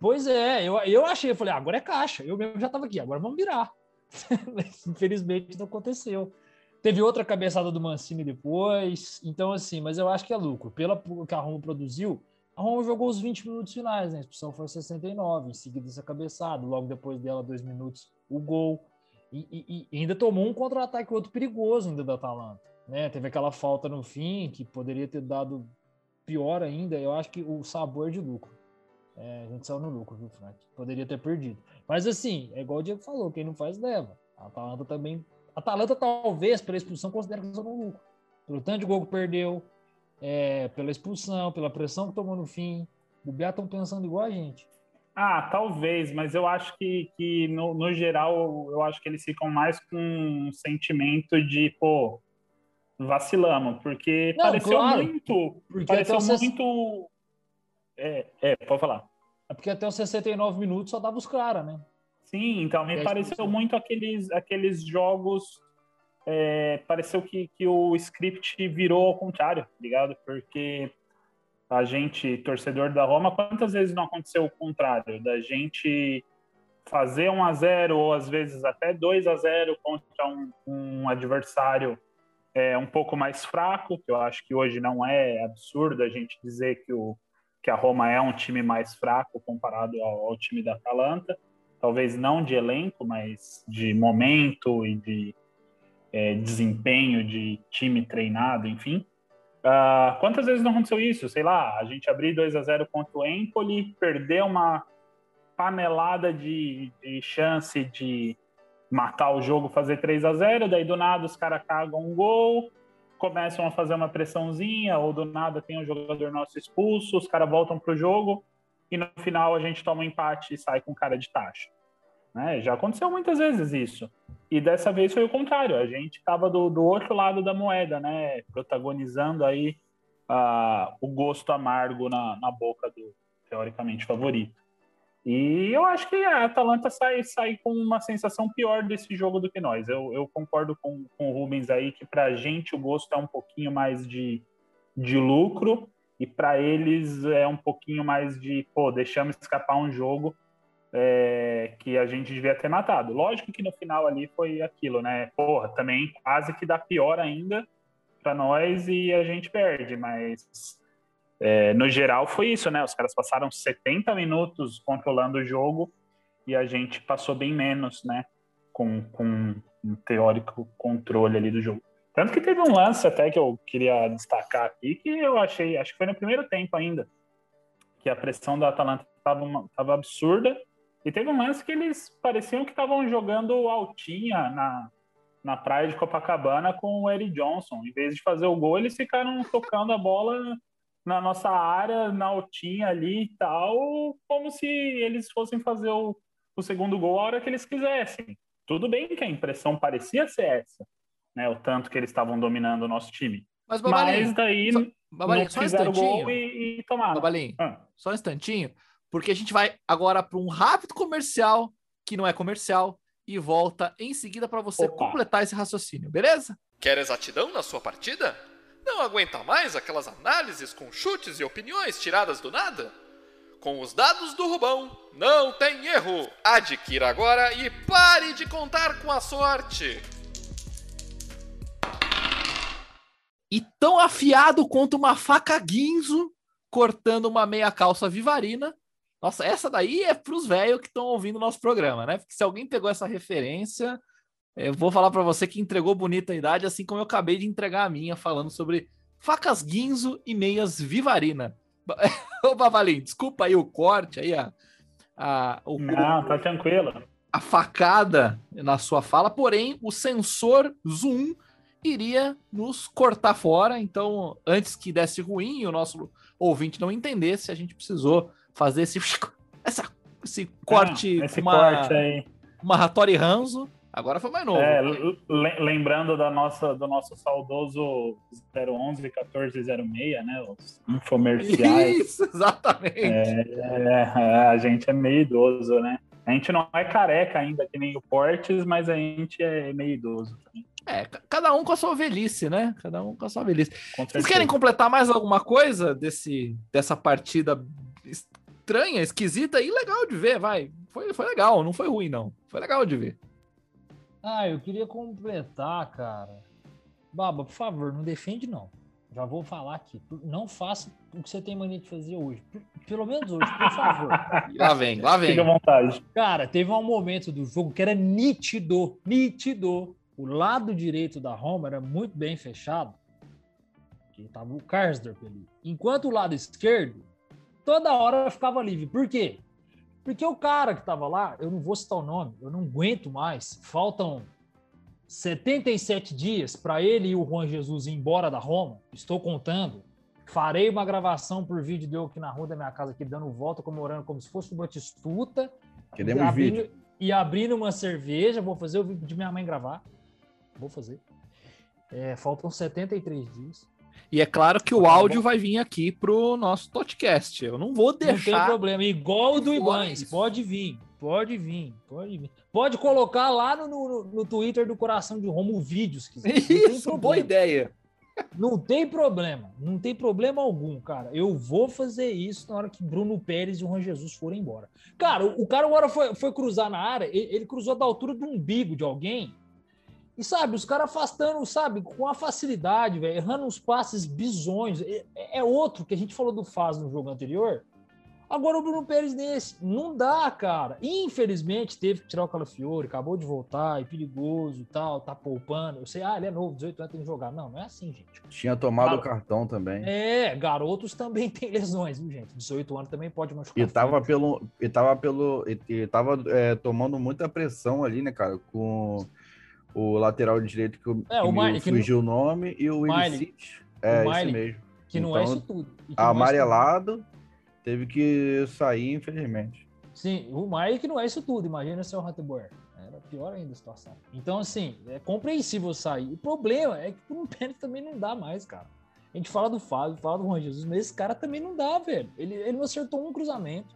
Pois é, eu, eu achei, eu falei, ah, agora é caixa. Eu mesmo já tava aqui, agora vamos virar. Infelizmente não aconteceu. Teve outra cabeçada do Mancini depois. Então, assim, mas eu acho que é lucro. Pela que a Roma produziu, a Roma jogou os 20 minutos finais, né? A expulsão foi 69, em seguida essa cabeçada, logo depois dela, dois minutos, o gol. E, e, e ainda tomou um contra-ataque outro perigoso ainda da Atalanta. Né? Teve aquela falta no fim que poderia ter dado pior ainda. Eu acho que o sabor de lucro. É, a gente saiu no lucro, viu, Frank? Poderia ter perdido. Mas assim, é igual o Diego falou, quem não faz leva. A Atalanta também a Atalanta, talvez, pela expulsão, considera que são no lucro. Pelo tanto de gol que perdeu, é, pela expulsão, pela pressão que tomou no fim. O Biá estão pensando igual a gente. Ah, talvez, mas eu acho que, que no, no, geral, eu acho que eles ficam mais com um sentimento de, pô, vacilamos, porque Não, pareceu claro, muito. Pareceu muito. É, é, pode falar. É porque até os 69 minutos só dava os caras, né? Sim, então me pareceu muito aqueles, aqueles jogos. É, pareceu que, que o script virou ao contrário, tá ligado? Porque a gente, torcedor da Roma, quantas vezes não aconteceu o contrário? Da gente fazer 1 a 0 ou às vezes até 2 a 0 contra um, um adversário é, um pouco mais fraco, que eu acho que hoje não é absurdo a gente dizer que, o, que a Roma é um time mais fraco comparado ao, ao time da Atalanta talvez não de elenco, mas de momento e de é, desempenho de time treinado, enfim. Uh, quantas vezes não aconteceu isso? Sei lá, a gente abrir 2 a 0 contra o Empoli, perder uma panelada de, de chance de matar o jogo, fazer 3 a 0 daí do nada os caras cagam um gol, começam a fazer uma pressãozinha, ou do nada tem um jogador nosso expulso, os caras voltam pro jogo, e no final a gente toma um empate e sai com cara de taxa. Né? Já aconteceu muitas vezes isso. E dessa vez foi o contrário, a gente estava do, do outro lado da moeda, né? protagonizando aí uh, o gosto amargo na, na boca do teoricamente favorito. E eu acho que a Atalanta sai, sai com uma sensação pior desse jogo do que nós. Eu, eu concordo com, com o Rubens aí que para a gente o gosto é um pouquinho mais de, de lucro e para eles é um pouquinho mais de, pô, deixamos escapar um jogo é, que a gente devia ter matado. Lógico que no final ali foi aquilo, né? Porra, também quase que dá pior ainda para nós e a gente perde, mas é, no geral foi isso, né? Os caras passaram 70 minutos controlando o jogo e a gente passou bem menos, né? Com, com um teórico controle ali do jogo. Tanto que teve um lance até que eu queria destacar aqui, que eu achei, acho que foi no primeiro tempo ainda, que a pressão da Atalanta estava absurda, e teve um lance que eles pareciam que estavam jogando altinha na, na praia de Copacabana com o Eric Johnson. Em vez de fazer o gol, eles ficaram tocando a bola na nossa área, na altinha ali e tal, como se eles fossem fazer o, o segundo gol a hora que eles quisessem. Tudo bem que a impressão parecia ser essa, né? O tanto que eles estavam dominando o nosso time. Mas, Babalinho, Mas daí só, Babalinho, não só um instantinho. gol e, e tomaram. Babalinho, Ah. só um instantinho, porque a gente vai agora para um rápido comercial, que não é comercial, e volta em seguida para você Opa. completar esse raciocínio, beleza? Quer exatidão na sua partida? Não aguenta mais aquelas análises com chutes e opiniões tiradas do nada? Com os dados do Rubão, não tem erro. Adquira agora e pare de contar com a sorte. E tão afiado quanto uma faca guinzo cortando uma meia calça vivarina. Nossa, essa daí é pros velhos que estão ouvindo o nosso programa, né? Porque se alguém pegou essa referência, eu vou falar para você que entregou bonita a idade, assim como eu acabei de entregar a minha, falando sobre facas guinzo e meias vivarina. Ô, Bavalim, desculpa aí o corte, aí a, a, o, Não, tá tranquilo. a facada na sua fala, porém o sensor zoom iria nos cortar fora. Então, antes que desse ruim e o nosso ouvinte não entendesse, a gente precisou fazer esse, essa, esse corte, Não, esse uma, corte aí. uma Hattori Hanzo. Agora foi mais novo. É, lembrando da nossa, do nosso saudoso 011 1406, né? Os infomerciais. Isso, exatamente. É, é, a gente é meio idoso, né? A gente não é careca ainda, que nem o Portes, mas a gente é meio idoso também. É, ca- cada um com a sua velhice, né? Cada um com a sua velhice. Vocês querem completar mais alguma coisa desse, dessa partida estranha, esquisita e legal de ver, vai? Foi, foi legal, não foi ruim, não. Foi legal de ver. Ah, eu queria completar, cara. Baba, por favor, não defende, não. Já vou falar aqui. Não faça o que você tem mania de fazer hoje. Pelo menos hoje, por favor. Lá vem, lá vem. Fica à vontade. Cara, teve um momento do jogo que era nítido, nítido. O lado direito da Roma era muito bem fechado. Que tava o Karsdorp ali. Enquanto o lado esquerdo, toda hora ficava livre. Por quê? Porque o cara que tava lá, eu não vou citar o nome, eu não aguento mais. Faltam 77 dias para ele e o Juan Jesus ir embora da Roma. Estou contando. Farei uma gravação por vídeo de eu aqui na rua da minha casa, aqui dando volta, comemorando como se fosse o Batistuta. Queremos e abrindo, vídeo. E abrindo uma cerveja, vou fazer o vídeo de minha mãe gravar. Vou fazer. É, faltam 73 dias. E é claro que o áudio vai vir aqui pro nosso podcast. Eu não vou Não tem deixar. problema. Igual o do Ibães. Pode vir. Pode vir. Pode vir. Pode colocar lá no, no, no Twitter do Coração de Romo vídeos. Se quiser. Isso, boa ideia. Não tem problema. Não tem problema algum, cara. Eu vou fazer isso na hora que Bruno Pérez e o Juan Jesus forem embora. Cara, o o cara agora foi, foi cruzar na área, ele, ele cruzou da altura do umbigo de alguém. E sabe, os caras afastando, sabe, com a facilidade, velho, errando uns passes bizonhos. É, é outro que a gente falou do Faz no jogo anterior. Agora o Bruno Pérez nesse. Não dá, cara. Infelizmente, teve que tirar o Calafiore, acabou de voltar, é perigoso e tal, tá poupando. Eu sei, ah, ele é novo, 18 anos tem que jogar. Não, não é assim, gente. Tinha tomado Claro. o cartão também. É, garotos também têm lesões, viu, gente? 18 anos também pode machucar. E tava pelo. E tava pelo. E, e tava é, tomando muita pressão ali, né, cara? Com o lateral direito que, É, o Miley, não- fugiu o nome e o. Illicit. É, O esse Miley, mesmo. Que não é Então, isso não é isso tudo. Amarelado, teve que sair, infelizmente. Sim, o Maia que não é isso tudo. Imagina se é o Rateboer. Era pior ainda a situação. Então, assim, é compreensível sair. O problema é que o Pérez também não dá mais, cara. A gente fala do Fábio, fala do Juan Jesus, mas esse cara também não dá, velho. Ele, ele não acertou um cruzamento.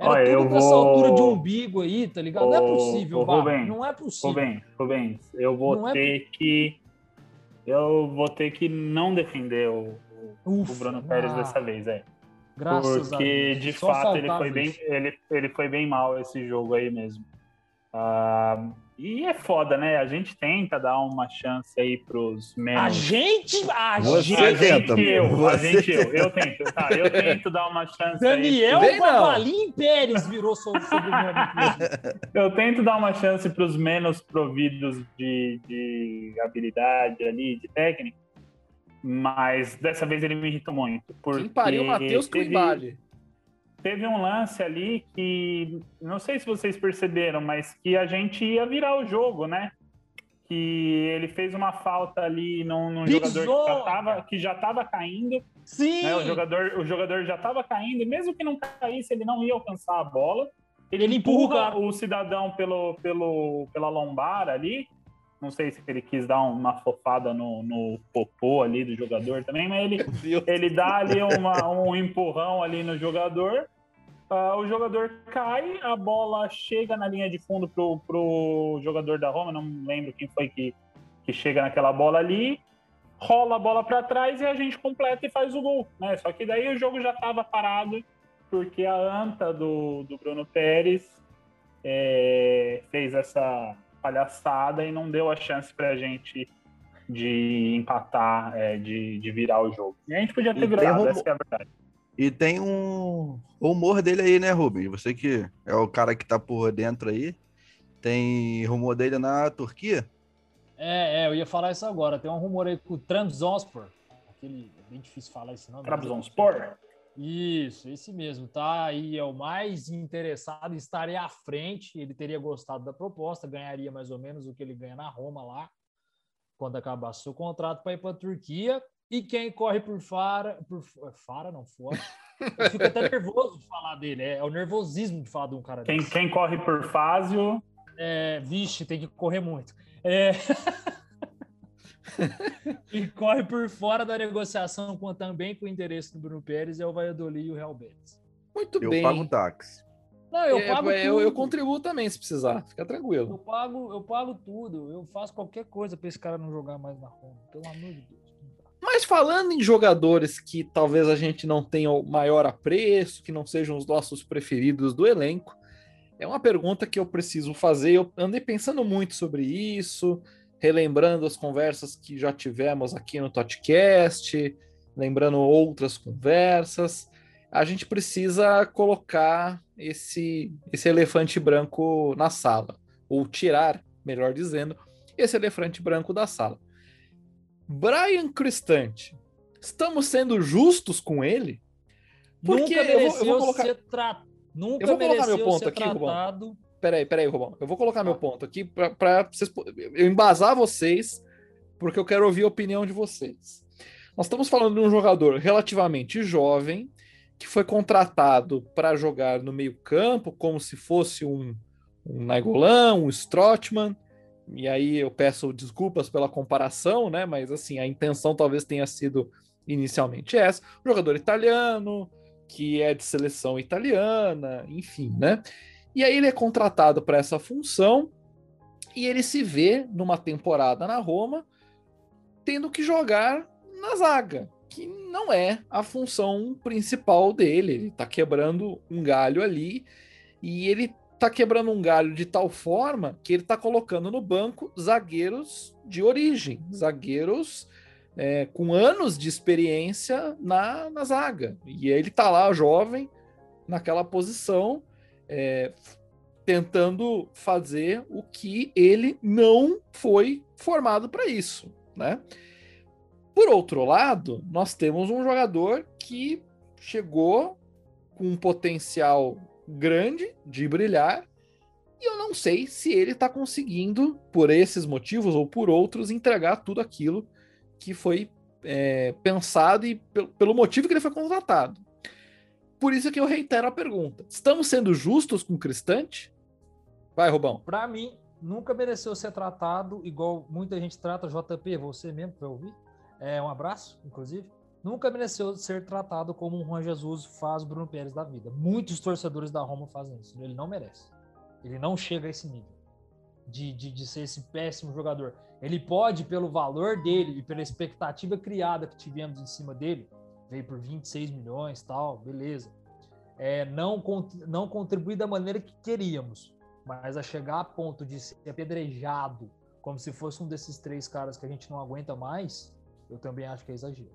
Era Olha, eu tudo dessa vou- altura de umbigo aí, tá ligado? não é Ô, possível, ô, Não é possível. Rubens, Rubens, eu vou Não é ter que. Eu vou ter que não defender o, Ufa, o Bruno Pérez ah, dessa vez, é. Graças a Porque, de Só fato, ele foi, bem, ele, ele foi bem mal esse jogo aí mesmo. Ah, e é foda, né? A gente tenta dar uma chance aí pros menos. A gente, a Você gente, a tenta, gente, eu, a você gente, eu, eu tento, tá? Eu tento dar uma chance aí. Daniel Vem não. Bavalim Pérez virou sobre inclusive. Eu tento dar uma chance para os menos providos de, de habilidade ali, de técnica, mas dessa vez ele me irritou muito. Porque Quem pariu, Matheus teve. Teve um lance ali que, não sei se vocês perceberam, mas que a gente ia virar o jogo, né? Que ele fez uma falta ali num, num jogador que já, tava, que já tava caindo, Sim. né? O jogador, o jogador já estava caindo, e mesmo que não caísse, ele não ia alcançar a bola. Ele, Ele empurra o empurra o cidadão pelo, pelo, pela lombar ali. Não sei se ele quis dar uma fofada no, no popô ali do jogador também, mas ele, ele dá ali uma- um empurrão ali no jogador. Ah, o jogador cai, a bola chega na linha de fundo pro, pro jogador da Roma, não lembro quem foi que, que chega naquela bola ali, rola a bola para trás e a gente completa e faz o gol, né? Só que daí o jogo já estava parado porque a anta do, do Bruno Pérez é, fez essa palhaçada e não deu a chance pra gente de empatar, é, de, de virar o jogo. E a gente podia ter E virado, essa é a verdade. E tem um rumor dele aí, né, Rubens? Você que é o cara que tá por dentro aí. Tem rumor dele na Turquia? É, é, eu ia falar isso agora. Tem um rumor aí com o Trabzonspor. Aquele, é bem difícil falar esse nome. Trabzonspor? Isso, esse mesmo, tá? Aí é o mais interessado, estaria à frente. Ele teria gostado da proposta, ganharia mais ou menos o que ele ganha na Roma lá, quando acabasse o contrato para ir para a Turquia. E quem corre por fora, por é fora não, fora. Eu fico até nervoso de falar dele, é, é o nervosismo de falar de um cara Quem, desse. quem corre por Fázio, É, vixe, tem que correr muito. É... e corre por fora da negociação com, também com o interesse do Bruno Pérez é o Valladolid e o Real Betis. Muito Eu bem. pago táxi. Não, eu É, pago é, eu, tudo. eu contribuo também, se precisar. Fica Eu tranquilo. pago, eu pago tudo. Eu faço qualquer coisa para esse cara não jogar mais na Roma. Pelo amor de Deus. Mas falando em jogadores que talvez a gente não tenha o maior apreço, que não sejam os nossos preferidos do elenco, é uma pergunta que eu preciso fazer. Eu andei pensando muito sobre isso, relembrando as conversas que já tivemos aqui no Totcast, lembrando outras conversas. A gente precisa colocar esse, esse elefante branco na sala, ou tirar, melhor dizendo, esse elefante branco da sala. Brian Cristante, estamos sendo justos com ele? Porque Nunca eu vou- eu mereceu vou colocar- ser tratado. Nunca Eu vou colocar mereceu meu ponto aqui, Rubão. Peraí, peraí, Rubão. Eu vou colocar meu ponto aqui para vocês eu embasar vocês, porque eu quero ouvir a opinião de vocês. Nós estamos falando de um jogador relativamente jovem que foi contratado para jogar no meio-campo, como se fosse um, um Nainggolan, um Strootman. E aí eu peço desculpas pela comparação, né? Mas assim, a intenção talvez tenha sido inicialmente essa. Um jogador italiano, que é de seleção italiana, enfim, né? E aí ele é contratado para essa função e ele se vê numa temporada na Roma tendo que jogar na zaga, que não é a função principal dele. Ele tá quebrando um galho ali e ele tá quebrando um galho de tal forma que ele tá colocando no banco zagueiros de origem, zagueiros é, com anos de experiência na, na zaga. E ele tá lá, jovem, naquela posição, é, tentando fazer o que ele não foi formado para isso, né? Por outro lado, nós temos um jogador que chegou com um potencial grande de brilhar e eu não sei se ele está conseguindo, por esses motivos ou por outros, entregar tudo aquilo que foi é, pensado e pelo, pelo motivo que ele foi contratado. Por isso que eu reitero a pergunta: estamos sendo justos com o Cristante? Vai, Rubão. Pra mim, nunca mereceu ser tratado igual muita gente trata JP, você mesmo vai ouvir. É, um abraço, inclusive. Nunca mereceu ser tratado como um Juan Jesus faz o Bruno Pérez da vida. Muitos torcedores da Roma fazem isso. Ele não merece. Ele não chega a esse nível de, de, de ser esse péssimo jogador. Ele pode, pelo valor dele e pela expectativa criada que tivemos em cima dele, veio por 26 milhões tal, beleza. É, não, não contribuir da maneira que queríamos. Mas a chegar a ponto de ser apedrejado como se fosse um desses três caras que a gente não aguenta mais, eu também acho que é exagero.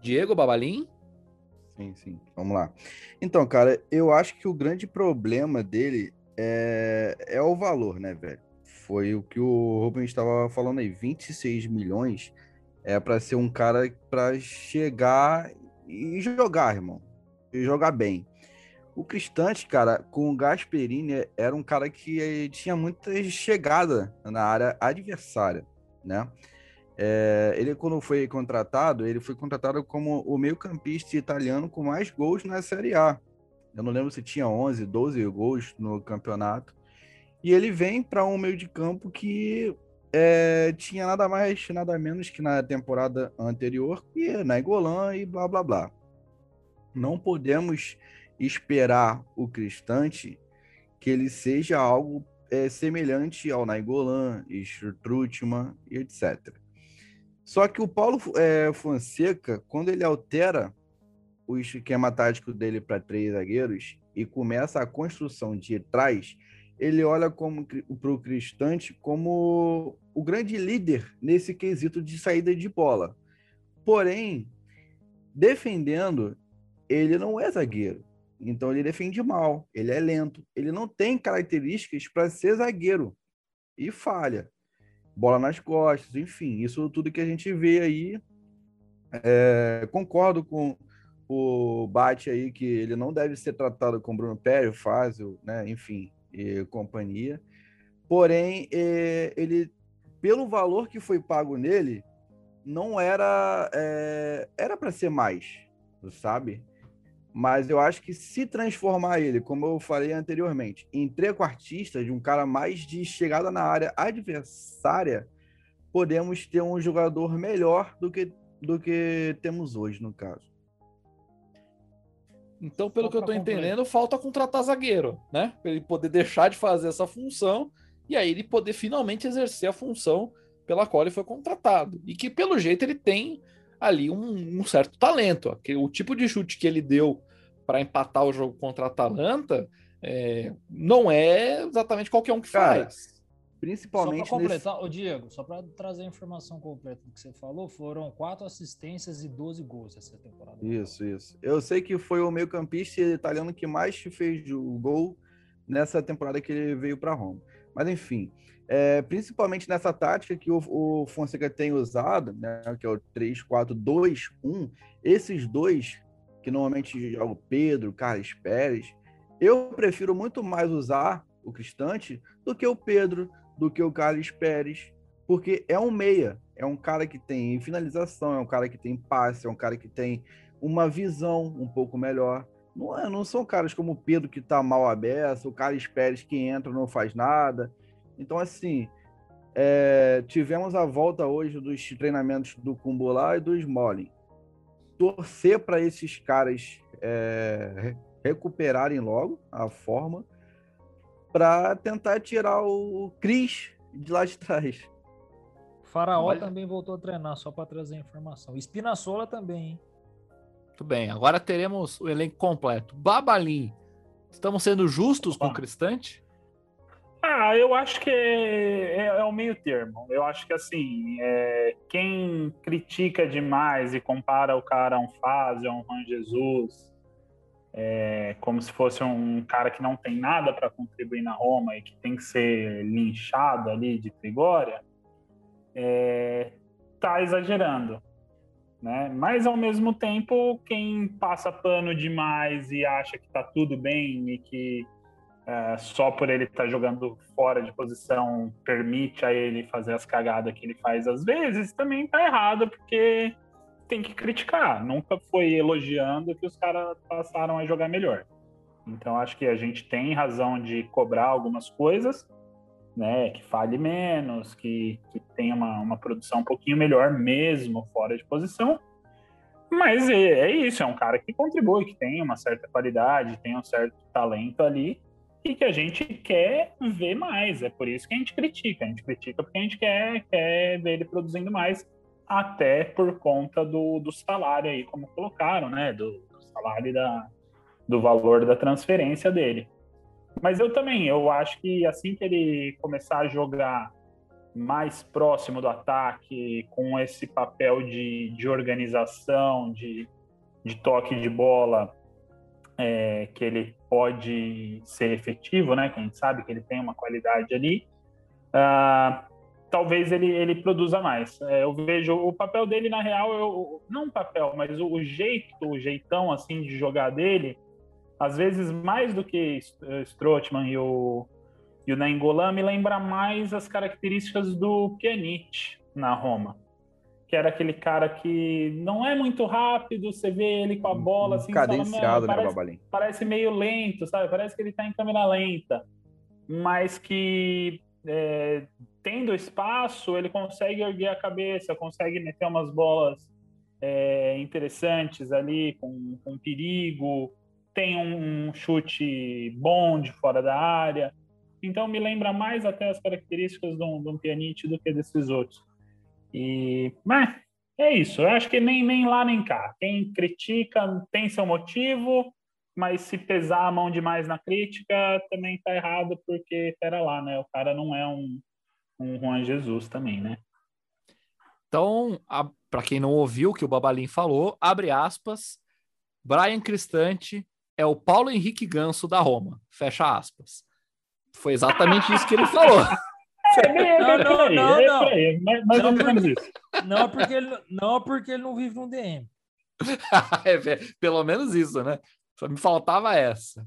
Diego Babalim? Sim, sim. Vamos lá. Então, cara, eu acho que o grande problema dele é, é o valor, né, velho? Foi o que o Rubens estava falando aí. 26 milhões é para ser um cara para chegar e jogar, irmão. E jogar bem. O Cristante, cara, com o Gasperini, era um cara que tinha muita chegada na área adversária, né? É, ele, quando foi contratado, ele foi contratado como o meio-campista italiano com mais gols na Série A. Eu não lembro se tinha 11, 12 gols no campeonato. E ele vem para um meio de campo que é, tinha nada mais, nada menos que na temporada anterior, que Nainggolan e blá blá blá. Não podemos esperar o Cristante que ele seja algo é, semelhante ao Nainggolan, Strutman e etc. Só que o Paulo é, Fonseca, quando ele altera o esquema tático dele para três zagueiros e começa a construção de trás, ele olha para o Cristante como o grande líder nesse quesito de saída de bola. Porém, defendendo, ele não é zagueiro. Então ele defende mal, ele é lento, ele não tem características para ser zagueiro e falha. Bola nas costas, enfim, isso tudo que a gente vê aí. É, concordo com o Bate aí que ele não deve ser tratado com Bruno Pérez, Fázio, né, enfim, e companhia. Porém, é, ele, pelo valor que foi pago nele, não era é, era para ser mais, sabe? Mas eu acho que se transformar ele, como eu falei anteriormente, em trequartista, de um cara mais de chegada na área adversária, podemos ter um jogador melhor do que, do que temos hoje, no caso. Então, pelo Só que eu tô entendendo, falta contratar zagueiro, né? Para ele poder deixar de fazer essa função e aí ele poder finalmente exercer a função pela qual ele foi contratado. E que, pelo jeito, ele tem ali um, um certo talento. O tipo de chute que ele deu para empatar o jogo contra a Atalanta é, não é exatamente qualquer um que Cara, faz. Principalmente. Só para completar, nesse... Ô, Diego, só para trazer a informação completa do que você falou, foram quatro assistências e 12 gols essa temporada. Isso, isso. Eu sei que foi o meio-campista italiano que mais fez o gol nessa temporada que ele veio para Roma. Mas enfim, é, principalmente nessa tática que o, o, Fonseca tem usado, né, que é o 3-4-2-1, esses dois, que normalmente o Pedro, Carlos Pérez, eu prefiro muito mais usar o Cristante do que o Pedro, do que o Carlos Pérez, porque é um meia, é um cara que tem finalização, é um cara que tem passe, é um cara que tem uma visão um pouco melhor. Não, é, não são caras como o Pedro que está mal aberto, o Carlos Pérez que entra não faz nada. Então, assim, é, tivemos a volta hoje dos treinamentos do Kumbulá e do Smolin. Torcer para esses caras é, recuperarem logo a forma para tentar tirar o Cris de lá de trás. Faraó Olha... também voltou a treinar, só para trazer informação. Espinassola também, hein? Muito bem, agora teremos o elenco completo. Babalim, estamos sendo justos Opa. com o Cristante? Ah, eu acho que é, é, é, o meio termo. Eu acho que assim, é, quem critica demais e compara o cara a um Fázio, a um Juan Jesus, é, como se fosse um cara que não tem nada para contribuir na Roma e que tem que ser linchado ali de Trigória, é, tá exagerando. Né? Mas ao mesmo tempo, quem passa pano demais e acha que tá tudo bem e que é, só por ele estar tá jogando fora de posição permite a ele fazer as cagadas que ele faz às vezes, também tá errado, porque tem que criticar. Nunca foi elogiando que os caras passaram a jogar melhor. Então acho que a gente tem razão de cobrar algumas coisas, né? Que fale menos, que, que tenha uma, uma produção um pouquinho melhor mesmo fora de posição. Mas é, é isso, é um cara que contribui, que tem uma certa qualidade, tem um certo talento ali e que a gente quer ver mais. É por isso que a gente critica. A gente critica porque a gente quer, quer ver ele produzindo mais, até por conta do, do salário aí, como colocaram, né? Do, do salário da, do valor da transferência dele. Mas eu também, eu acho que assim que ele começar a jogar mais próximo do ataque, com esse papel de, de organização, de, de toque de bola, é, que ele pode ser efetivo, né? Que a gente sabe que ele tem uma qualidade ali. Uh, talvez ele, ele produza mais. É, eu vejo o papel dele na real, eu, não o papel, mas o, o, jeito, o jeitão assim de jogar dele, às vezes mais do que Strootman e o e o Nainggolan me lembra mais as características do Pjanic na Roma que era aquele cara que não é muito rápido, você vê ele com a bola assim, cadenciado, fala, né, parece, Babalim? Parece meio lento, sabe? Parece que ele tá em câmera lenta, mas que é, tendo espaço, ele consegue erguer a cabeça, consegue meter umas bolas é, interessantes ali, com, com perigo, tem um, um chute bom de fora da área. Então me lembra mais até as características de um, de um do que desses outros. E, mas é isso. Eu acho que nem, nem lá nem cá. Quem critica tem seu motivo, mas se pesar a mão demais na crítica, também está errado, porque, pera lá, né? O cara não é um, um Juan Jesus também, né? Então, para quem não ouviu o que o Babalim falou, abre aspas, Brian Cristante é o Paulo Henrique Ganso da Roma, fecha aspas. Foi exatamente isso que ele falou. É, não, não, não, não. Mais ou menos isso. Não porque, ele, não porque ele não vive no DM. é, pelo menos isso, né? Só me faltava essa.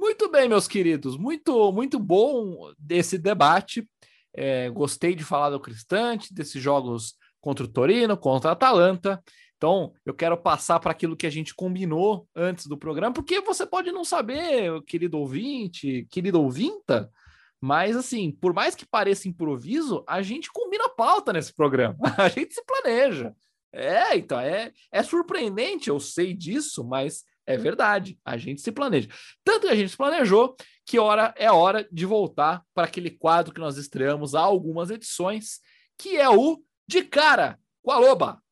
Muito bem, meus queridos, muito, muito bom desse debate. É, gostei de falar do Cristante, desses jogos contra o Torino, contra a Atalanta. Então, eu quero passar para aquilo que a gente combinou antes do programa, porque você pode não saber, querido ouvinte, querido ouvinta, mas assim, por mais que pareça improviso, a gente combina a pauta nesse programa, a gente se planeja. É, então, é, é surpreendente, eu sei disso, mas é verdade, a gente se planeja. Tanto que a gente se planejou que hora é hora de voltar para aquele quadro que nós estreamos há algumas edições, que é o De Cara com a Loba.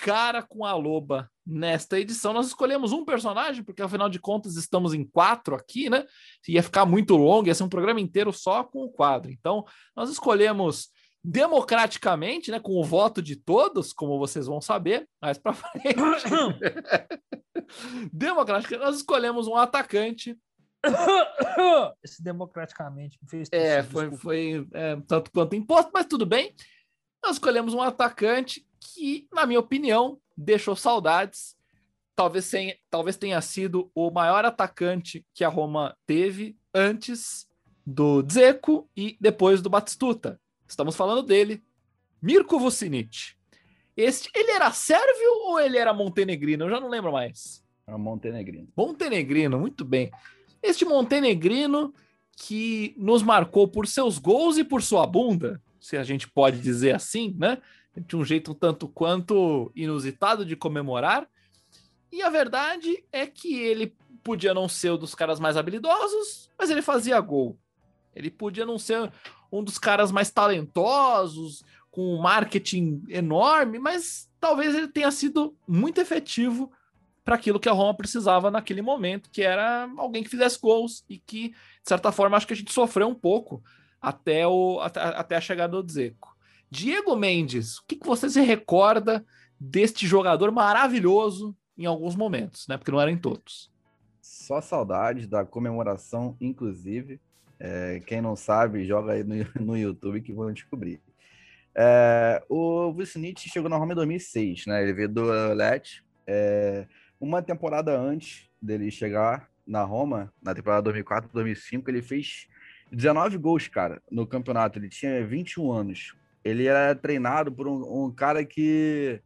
Cara com a loba nesta edição. Nós escolhemos um personagem, porque afinal de contas estamos em quatro aqui, né? Ia ficar muito longo, ia ser um programa inteiro só com o quadro. Então, nós escolhemos democraticamente, né, com o voto de todos, como vocês vão saber, mais para frente. democraticamente, nós escolhemos um atacante. Esse democraticamente me fez. É, foi, foi é, tanto quanto imposto, mas tudo bem. Nós escolhemos um atacante que, na minha opinião, deixou saudades. Talvez, tenha, talvez tenha sido o maior atacante que a Roma teve antes do Dzeko e depois do Batistuta. Estamos falando dele, Mirko Vucinic. Este, ele era sérvio ou ele era montenegrino? Eu já não lembro mais. Era montenegrino. Montenegrino, muito bem. Este montenegrino que nos marcou por seus gols e por sua bunda, se a gente pode dizer assim, né? De um jeito tanto quanto inusitado de comemorar. E a verdade é que ele podia não ser um dos caras mais habilidosos, mas ele fazia gol. Ele podia não ser um dos caras mais talentosos, com um marketing enorme, mas talvez ele tenha sido muito efetivo para aquilo que a Roma precisava naquele momento, que era alguém que fizesse gols e que, de certa forma, acho que a gente sofreu um pouco até, o, até, até a chegada do Zeco. Diego Mendes, o que, que você se recorda deste jogador maravilhoso em alguns momentos, né? Porque não era em todos. Só saudade da comemoração, inclusive. É, quem não sabe, joga aí no, no YouTube que vão descobrir. É, o Vucinic chegou na Roma em 2006, né? Ele veio do Let. É, uma temporada antes dele chegar na Roma, na temporada 2004-2005, ele fez 19 gols, cara, no campeonato. Ele tinha 21 anos ele era treinado por um, um, cara que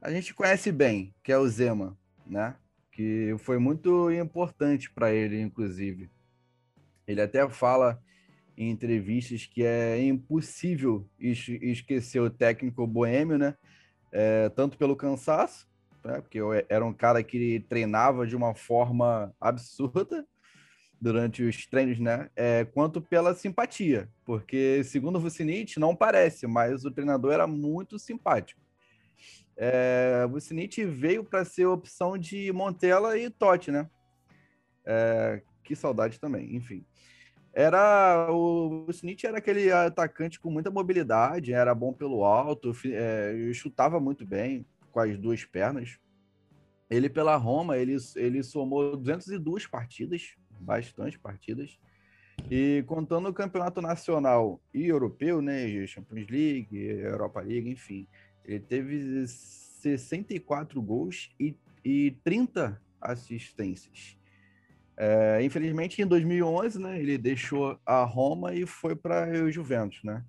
a gente conhece bem, que é o Zema, né? Que foi muito importante para ele, inclusive. Ele até fala em entrevistas que é impossível esquecer o técnico boêmio, né? É, tanto pelo cansaço, né? porque era um cara que treinava de uma forma absurda, durante os treinos, né? É, quanto pela simpatia, porque segundo o Vucinic, não parece, mas o treinador era muito simpático. É, Vucinic veio para ser opção de Montella e Totti, né? É, que saudade também, enfim. Era o Vucinic era aquele atacante com muita mobilidade, era bom pelo alto, é, chutava muito bem com as duas pernas. Ele pela Roma, ele, ele somou 202 partidas, bastante partidas. E contando o campeonato nacional e europeu, né, Champions League, Europa League, enfim, ele teve 64 gols e, e 30 assistências. É, infelizmente, em 2011, né, ele deixou a Roma e foi para o Juventus, né?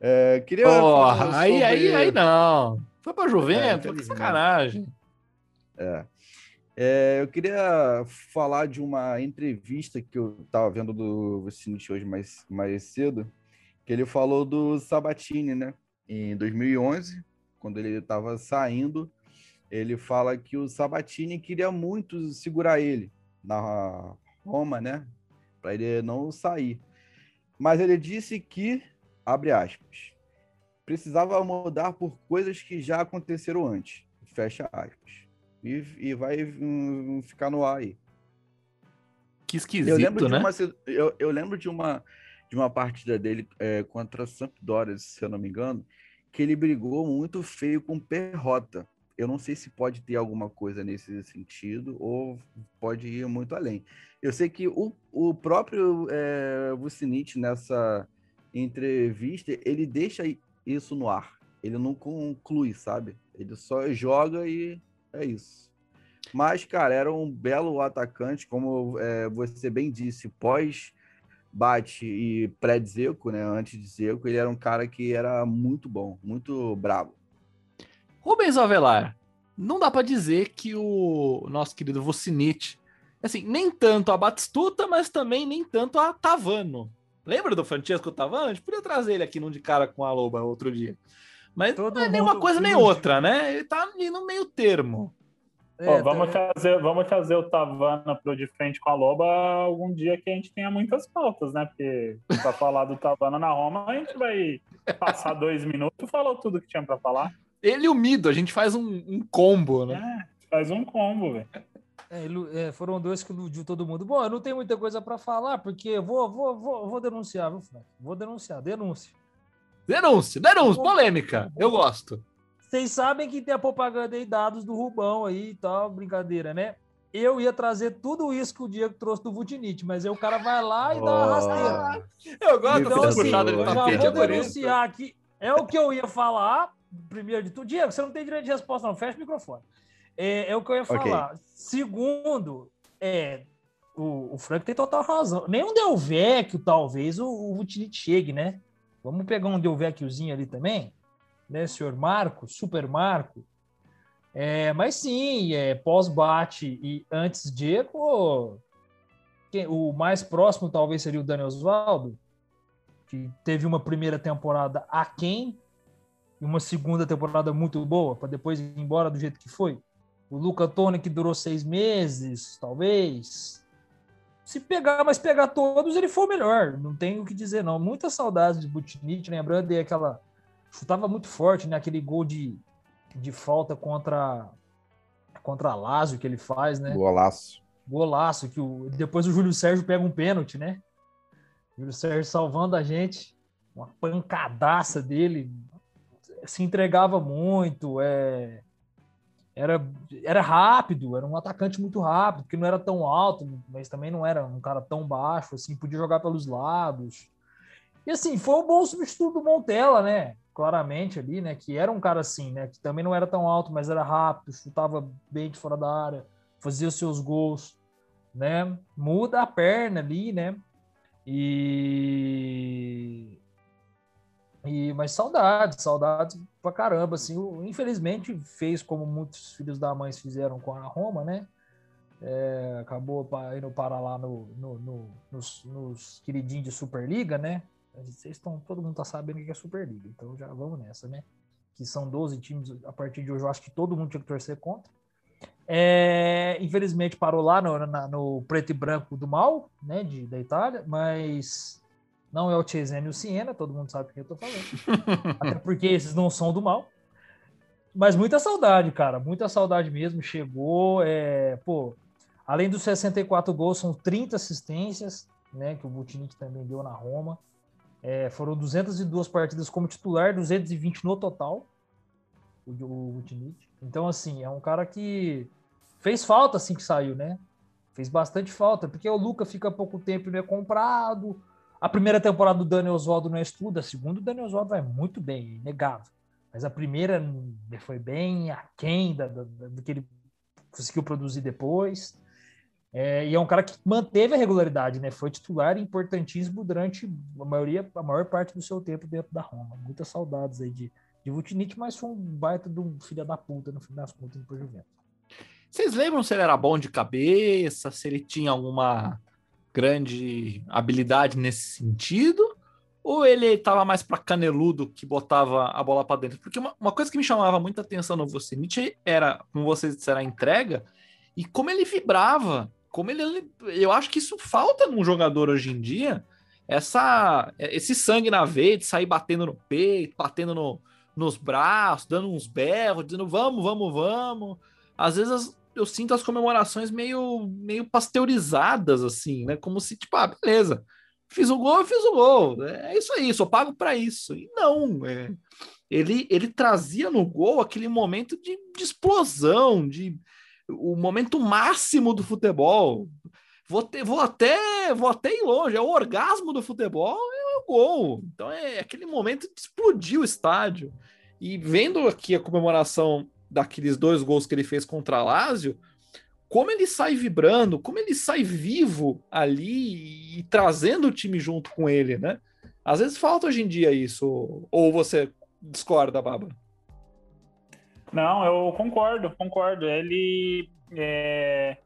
É, queria oh, aí, sobre... aí, aí não. Foi para Juventus, é, que sacanagem. É. É, eu queria falar de uma entrevista que eu estava vendo do Vicente hoje mais, mais cedo, que ele falou do Sabatini, né? Em 2011, quando ele estava saindo, ele fala que o Sabatini queria muito segurar ele na Roma, né? Para ele não sair. Mas ele disse que, abre aspas, precisava mudar por coisas que já aconteceram antes, fecha aspas. E, e vai hum, ficar no ar aí. Que esquisito, eu lembro né? De uma, eu, eu lembro de uma, de uma partida dele é, contra a Sampdoria, se eu não me engano, que ele brigou muito feio com Perrota. Eu não sei se pode ter alguma coisa nesse sentido ou pode ir muito além. Eu sei que o, o próprio é, Vucinic, nessa entrevista, ele deixa isso no ar. Ele não conclui, sabe? Ele só joga e é isso. Mas, cara, era um belo atacante, como é, você bem disse, pós bate e pré-Zeco, né? Antes de Zeco, ele era um cara que era muito bom, muito bravo. Rubens Avelar, não dá para dizer que o nosso querido Vucinic, assim, nem tanto a Batistuta, mas também nem tanto a Tavano. Lembra do Francesco Tavano? A gente podia trazer ele aqui num de cara com a Loba outro dia. Mas Todo não é nem uma coisa nem outra, né? Ele tá ali no meio termo. É, vamos, tá... fazer, vamos fazer o Tavana pro de frente com a Loba algum dia que a gente tenha muitas pautas, né? Porque para falar do Tavana na Roma, a gente vai passar dois minutos e falou tudo que tinha para falar. Ele e o Mido, a gente faz um, um combo, né? É, faz um combo, velho. É, é, foram dois que iludiu todo mundo. Bom, eu não tenho muita coisa para falar, porque eu vou, vou, vou, vou denunciar, viu, Frank? Vou denunciar, denúncia. Denúncia, denúncia, polêmica. Eu gosto. Vocês sabem que tem a propaganda aí, dados do Rubão aí e tal, brincadeira, né? Eu ia trazer tudo isso que o Diego trouxe do Vutinite, mas aí o cara vai lá e oh. dá uma rasteira. Eu gosto então, assim, puxada de tapete. Já vou denunciar aqui. É o que eu ia falar, primeiro de tudo. Diego, você não tem direito de resposta, não. Fecha o microfone. É, é o que eu ia falar. Okay. Segundo, é, o, o Frank tem total razão. Nem um Delvecchio, talvez, o, o Vutinite chegue, né? Vamos pegar um Delvecchiozinho ali também né, senhor Marco, Super Marco. É, mas sim, é, pós-bate e antes Diego, o mais próximo talvez seria o Daniel Osvaldo, que teve uma primeira temporada aquém e uma segunda temporada muito boa, para depois ir embora do jeito que foi. O Luca Toni, que durou seis meses, talvez. Se pegar, mas pegar todos, ele foi o melhor. Não tenho o que dizer, não. Muitas saudades de Butinich, lembrando aí aquela chutava muito forte, né? Aquele gol de, de falta contra contra a Lazio que ele faz, né? Golaço. Golaço, que o, depois o Júlio Sérgio pega um pênalti, né? O Júlio Sérgio salvando a gente, uma pancadaça dele, se entregava muito, é, era, era rápido, era um atacante muito rápido, que não era tão alto, mas também não era um cara tão baixo, assim, podia jogar pelos lados. E assim, foi um bom substituto do Montella, né? claramente ali, né? Que era um cara assim, né? Que também não era tão alto, mas era rápido, chutava bem de fora da área, fazia os seus gols, né? Muda a perna ali, né? E e, mas saudades, saudades pra caramba, assim, infelizmente fez como muitos filhos da mãe fizeram com a Roma, né, é, acabou indo parar lá no, no, no nos, nos queridinhos de Superliga, né, vocês estão, todo mundo tá sabendo o que é Superliga, então já vamos nessa, né? Que são 12 times a partir de hoje, eu acho que todo mundo tinha que torcer contra. É, infelizmente parou lá no, na, no preto e branco do mal, né, de, da Itália, mas não é o Cesena e o Siena, todo mundo sabe o que eu tô falando. Até porque esses não são do mal. Mas muita saudade, cara, muita saudade mesmo. Chegou, é, pô, além dos 64 gols, são 30 assistências, né, que o Butinic também deu na Roma. É, foram 202 partidas como titular, 220 no total, o, o Então, assim, é um cara que fez falta assim que saiu, né? Fez bastante falta, porque o Luca fica pouco tempo e não é comprado. A primeira temporada do Daniel Oswaldo não é estudo, a segunda o Daniel Oswaldo vai muito bem, inegável. Mas a primeira foi bem aquém da, da, do que ele conseguiu produzir depois. É, e é um cara que manteve a regularidade, né? Foi titular importantíssimo durante a maioria, a maior parte do seu tempo dentro da Roma. Muitas saudades aí de, de Vutinich, mas foi um baita de um filho da puta no fim das contas pro Juventus. Vocês lembram se ele era bom de cabeça, se ele tinha alguma grande habilidade nesse sentido? Ou ele tava mais para caneludo que botava a bola para dentro? Porque uma, uma, coisa que me chamava muita atenção no Vucinic era, como vocês disseram, a entrega e como ele vibrava. Como ele. Eu acho que isso falta num jogador hoje em dia. Essa, esse sangue na veia de sair batendo no peito, batendo no, nos braços, dando uns berros, dizendo vamos, vamos, vamos. Às vezes eu sinto as comemorações meio, meio pasteurizadas, assim, né? Como se, tipo, ah, beleza, fiz o gol, eu fiz o gol. É isso aí, sou pago para isso. E não, é, ele, ele trazia no gol aquele momento de, de, explosão, de o momento máximo do futebol. Vou, ter, vou, até, vou até ir longe, é o orgasmo do futebol, é o gol. Então é aquele momento de explodir o estádio. E vendo aqui a comemoração daqueles dois gols que ele fez contra a Lazio, como ele sai vibrando, como ele sai vivo ali e trazendo o time junto com ele, né? Às vezes falta hoje em dia isso. Ou você discorda, Baba? Não, eu concordo, concordo. Ele é,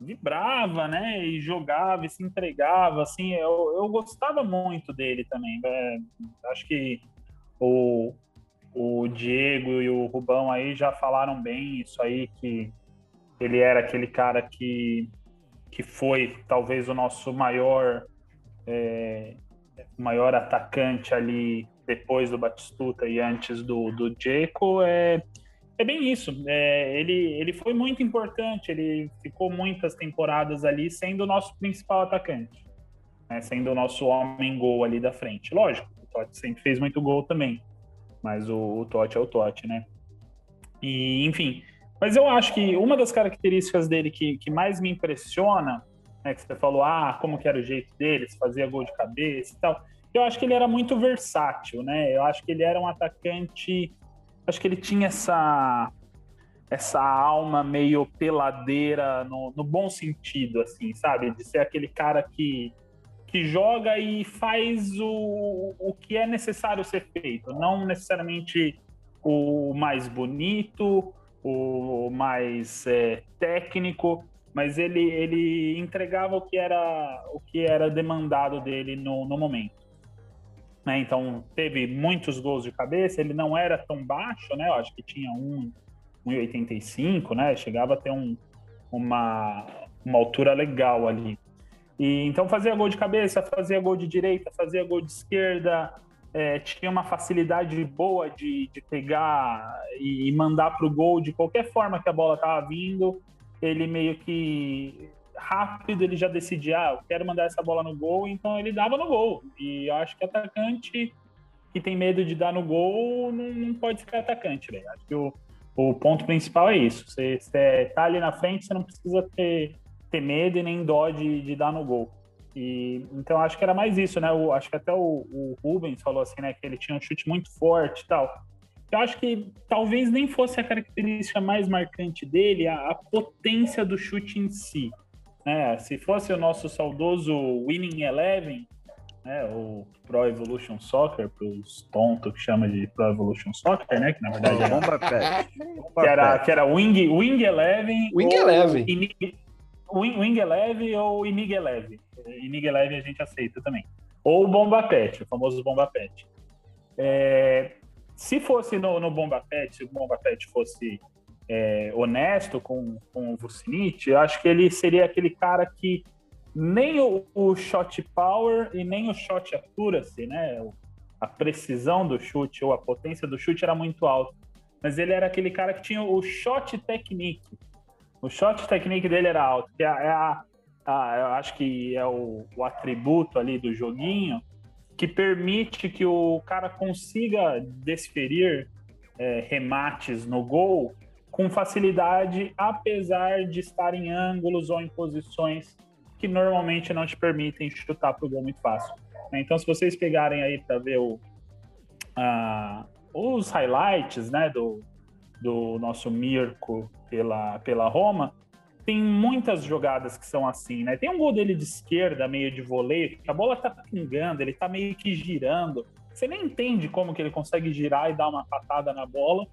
vibrava, né? E jogava e se entregava, assim. Eu, eu gostava muito dele também. É, acho que o, o Diego e o Rubão aí já falaram bem isso aí, que ele era aquele cara que, que foi talvez o nosso maior é, maior atacante ali depois do Batistuta e antes do, do Diego é, é bem isso. É, ele, ele foi muito importante, ele ficou muitas temporadas ali sendo o nosso principal atacante, né, sendo o nosso homem-gol ali da frente. Lógico, o Totti sempre fez muito gol também, mas o, o Totti é o Totti, né? E, enfim, mas eu acho que uma das características dele que, que mais me impressiona, né, que você falou, ah, como que era o jeito dele, se fazia gol de cabeça e tal, eu acho que ele era muito versátil, né? Eu acho que ele era um atacante, acho que ele tinha essa essa alma meio peladeira no, no bom sentido, assim, sabe? De ser aquele cara que que joga e faz o, o que é necessário ser feito, não necessariamente o mais bonito, o mais é, técnico, mas ele, ele entregava o que era o que era demandado dele no, no momento. Né? Então teve muitos gols de cabeça, ele não era tão baixo, né? Eu acho que tinha um 1,85, né? Chegava a ter um, uma, uma altura legal ali. E então fazia gol de cabeça, fazia gol de direita, fazia gol de esquerda, é, tinha uma facilidade boa de, de pegar e, mandar para o gol de qualquer forma que a bola estava vindo. Ele meio que rápido ele já decidia, ah, eu quero mandar essa bola no gol, então ele dava no gol. E eu acho que atacante que tem medo de dar no gol não, não pode ficar atacante, velho. Acho que o, o ponto principal é isso. Você, você tá ali na frente, você não precisa ter ter medo e nem dó de, de dar no gol. E, então acho que era mais isso, né? O, acho que até o, o, Rubens falou assim, né? Que ele tinha um chute muito forte e tal. Eu acho que talvez nem fosse a característica mais marcante dele, a, a potência do chute em si. Né? Se fosse o nosso saudoso Winning Eleven, né? O Pro Evolution Soccer, para os tontos que chama de Pro Evolution Soccer, né? Que na verdade era, que era, que era Wing, Wing Eleven. Wing Eleven. Wing Eleve ou Inig Eleve. Inig Eleve a gente aceita também. Ou Bomba Pet, o famoso Bomba Pet. É, se fosse no, no Bomba Pet, se o Bomba Pet fosse é, honesto com, com o Vucinic, eu acho que ele seria aquele cara que nem o, o shot power e nem o shot accuracy, né? A precisão do chute ou a potência do chute era muito alta. Mas ele era aquele cara que tinha o shot technique, o shot technique dele era alto, que é, é a, a, eu acho que é o, o atributo ali do joguinho que permite que o cara consiga desferir é, remates no gol com facilidade, apesar de estar em ângulos ou em posições que normalmente não te permitem chutar para o gol muito fácil. Então, se vocês pegarem aí para ver o, os highlights né, do, do nosso Mirko pela, pela Roma, tem muitas jogadas que são assim, né? Tem um gol dele de esquerda, meio de voleio, que a bola tá pingando, ele tá meio que girando. Você nem entende como que ele consegue girar e dar uma patada na bola.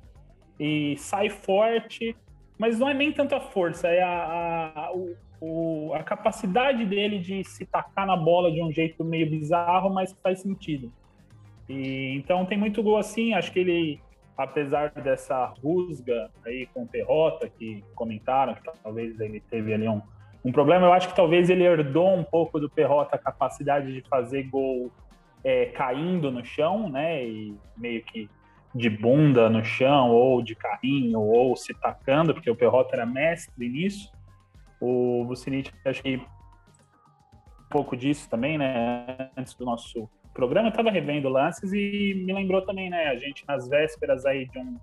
E sai forte, mas não é nem tanta força, é a, a, o, a capacidade dele de se tacar na bola de um jeito meio bizarro, mas faz sentido. E, então tem muito gol assim, acho que ele, apesar dessa rusga aí com o Perrota, que comentaram que talvez ele teve ali um, um problema, eu acho que talvez ele herdou um pouco do Perrota a capacidade de fazer gol é, caindo no chão, né? E meio que de bunda no chão, ou de carrinho, ou se tacando, porque o Perrota era mestre nisso. O Vucinic, acho que um pouco disso também, né? Antes do nosso programa, eu estava revendo lances e me lembrou também, né? A gente nas vésperas aí de um,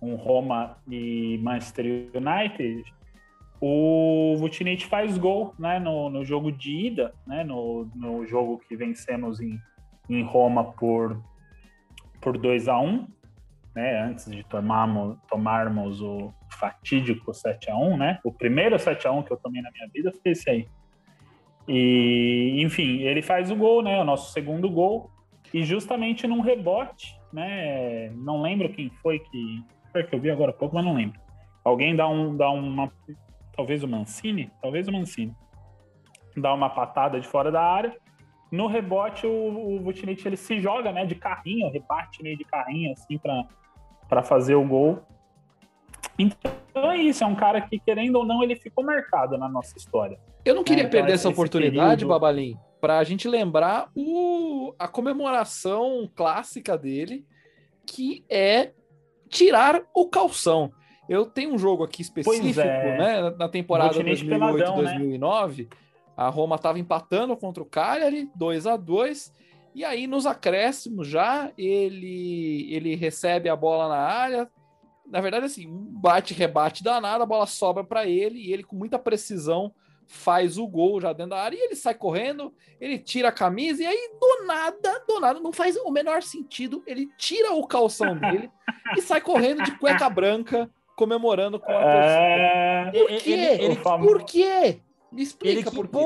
um Roma e Manchester United, o Vucinic faz gol, né? No, no jogo de ida, né? No, no jogo que vencemos em, em Roma por por 2 a 1 né, antes de tomarmos, tomarmos o fatídico 7 a 1 né? O primeiro 7 a 1 que eu tomei na minha vida foi esse aí. E, enfim, ele faz o gol, né? O nosso segundo gol. E justamente num rebote, né? Não lembro quem foi que. Foi que eu vi agora há pouco, mas não lembro. Alguém dá, um, dá uma. Talvez o Mancini? Talvez o Mancini. Dá uma patada de fora da área. No rebote, o, o Vucinic, ele se joga, né? De carrinho, reparte meio de carrinho, assim, para fazer o gol. Então é isso, é um cara que, querendo ou não, ele ficou marcado na nossa história. Eu não queria é, perder essa oportunidade, período... Babalim, para a gente lembrar o, a comemoração clássica dele, que é tirar o calção. Eu tenho um jogo aqui específico, é. né, na temporada 2008-2009, né? a Roma estava empatando contra o Cagliari, 2 a 2 e aí, nos acréscimos já, ele, ele recebe a bola na área. Na verdade, assim, um bate-rebate danado, a bola sobra para ele e ele, com muita precisão, faz o gol já dentro da área. E ele sai correndo, ele tira a camisa e aí, do nada, do nada, não faz o menor sentido. Ele tira o calção dele e sai correndo de cueca branca, comemorando com a torcida. É... Por quê? Ele, ele, por quê? Me explica por quê.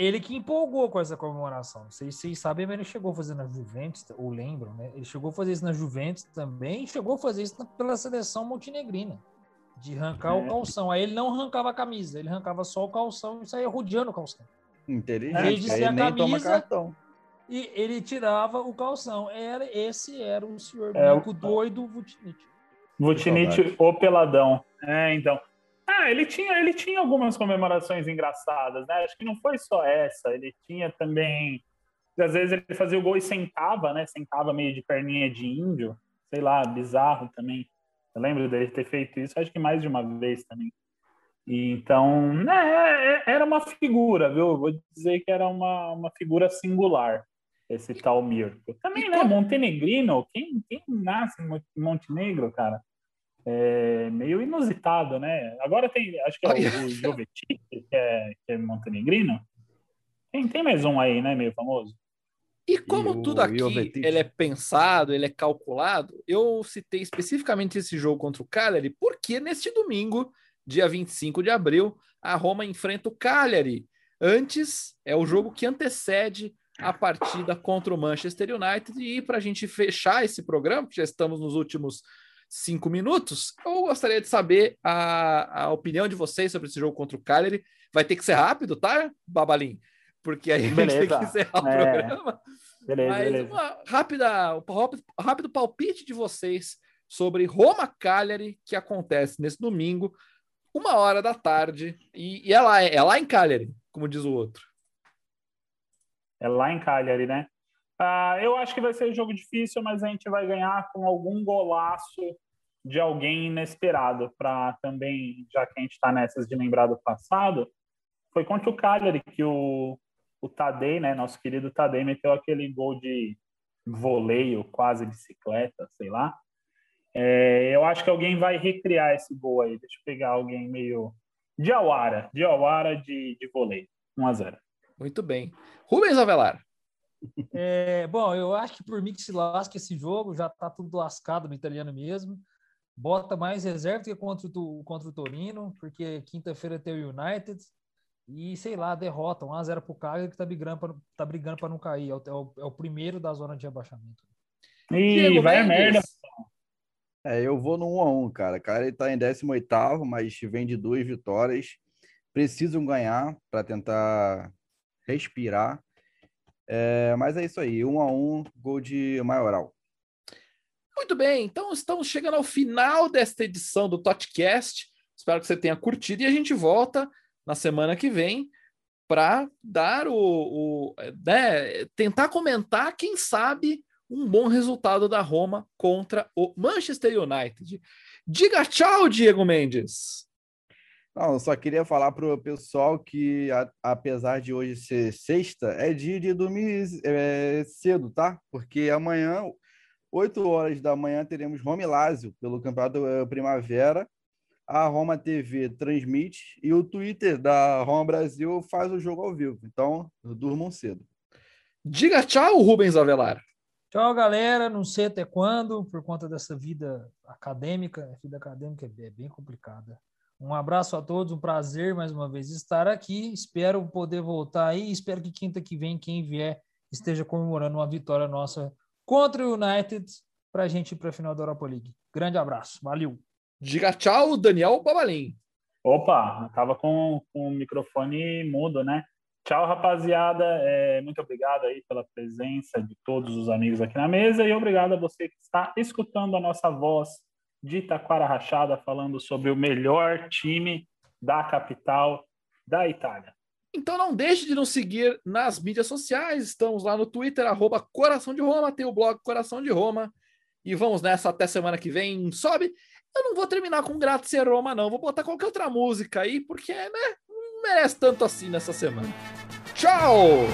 Ele que empolgou com essa comemoração. Vocês, vocês sabem, mas ele chegou a fazer na Juventus, ou lembram, né? Ele chegou a fazer isso na Juventus também, e chegou a fazer isso pela seleção montenegrina, de arrancar é. o calção. Aí ele não arrancava a camisa, ele arrancava só o calção e saía rodeando o calção. Inteligente, de aí nem toma cartão. E ele tirava o calção. Era, esse era o senhor é, o... doido Vutinich. Vutinich, o peladão. É, então. Ah, ele tinha, ele tinha algumas comemorações engraçadas, né? Acho que não foi só essa. Ele tinha também. Às vezes ele fazia o gol e sentava, né? Sentava meio de perninha de índio. Sei lá, bizarro também. Eu lembro dele ter feito isso, acho que mais de uma vez também. E, então, né, é, era uma figura, viu? Vou dizer que era uma, uma figura singular, esse tal Mirko. Também, né? Montenegrino, quem, quem nasce em Montenegro, cara? É, meio inusitado, né? Agora tem, acho que é o, o Jovetic, que é, que é montenegrino. Tem, tem mais um aí, né? Meio famoso. E como e tudo aqui ele é pensado, ele é calculado, eu citei especificamente esse jogo contra o Cagliari, porque neste domingo, dia 25 de abril, a Roma enfrenta o Cagliari. Antes, é o jogo que antecede a partida contra o Manchester United. E para a gente fechar esse programa, que já estamos nos últimos cinco minutos. Eu gostaria de saber a, a opinião de vocês sobre esse jogo contra o Cagliari. Vai ter que ser rápido, tá, Babalim? Porque aí beleza. a gente tem que encerrar o é. programa. Beleza, Mas beleza. uma rápida, um rápido palpite de vocês sobre Roma Cagliari, que acontece nesse domingo, uma hora da tarde. E, e é, lá, é lá em Cagliari, como diz o outro. É lá em Cagliari, né? Uh, eu acho que vai ser um jogo difícil, mas a gente vai ganhar com algum golaço de alguém inesperado, para também, já que a gente está nessas de lembrar do passado, foi contra o Cagliari que o, o Tadei, né, nosso querido Tadei, meteu aquele gol de voleio, quase bicicleta, sei lá. É, eu acho que alguém vai recriar esse gol aí. Deixa eu pegar alguém meio. De Awara, de Awara de, de voleio. 1 a 0 Muito bem. Rubens Avelar. É, bom, eu acho que por mim que se lasca esse jogo, já tá tudo lascado no italiano mesmo. Bota mais reserva que contra o, contra o Torino, porque quinta-feira tem o United. E, sei lá, derrota 1x0 pro Cagliari que tá brigando para tá brigando para não cair. É o, é, o, é o, primeiro da zona de abaixamento. Ih, vai a merda. É, eu vou no 1x1, cara. O cara ele tá em 18 mas vem de duas vitórias. Precisam ganhar para tentar respirar É, mas é isso aí, um a um, gol de Maioral. Muito bem, então estamos chegando ao final desta edição do Totcast. Espero que você tenha curtido e a gente volta na semana que vem para dar o, o né, tentar comentar, quem sabe, um bom resultado da Roma contra o Manchester United. Diga tchau, Diego Mendes. Não, eu só queria falar para o pessoal que, a, apesar de hoje ser sexta, é dia de dormir é, cedo, tá? Porque amanhã, 8 horas da manhã, teremos Roma e pelo Campeonato eh, Primavera. A Roma TV transmite e o Twitter da Roma Brasil faz o jogo ao vivo. Então, durmam cedo. Diga tchau, Rubens Avelar. Tchau, galera. Não sei até quando, por conta dessa vida acadêmica. A vida acadêmica é bem complicada. Um abraço a todos, um prazer mais uma vez estar aqui. Espero poder voltar aí. Espero que quinta que vem, quem vier, esteja comemorando uma vitória nossa contra o United para a gente ir para a final da Europa League. Grande abraço, valeu. Diga tchau, Daniel Babalim. Opa, estava com, com o microfone mudo, né? Tchau, rapaziada. É, muito obrigado aí pela presença de todos os amigos aqui na mesa e obrigado a você que está escutando a nossa voz de Taquara Rachada falando sobre o melhor time da capital da Itália. Então não deixe de nos seguir nas mídias sociais. Estamos lá no Twitter, arroba Coração de Roma, tem o blog Coração de Roma. E vamos nessa até semana que vem. Sobe. Eu não vou terminar com Grazie Roma, não. Vou botar qualquer outra música aí, porque, né? Não merece tanto assim nessa semana. Tchau!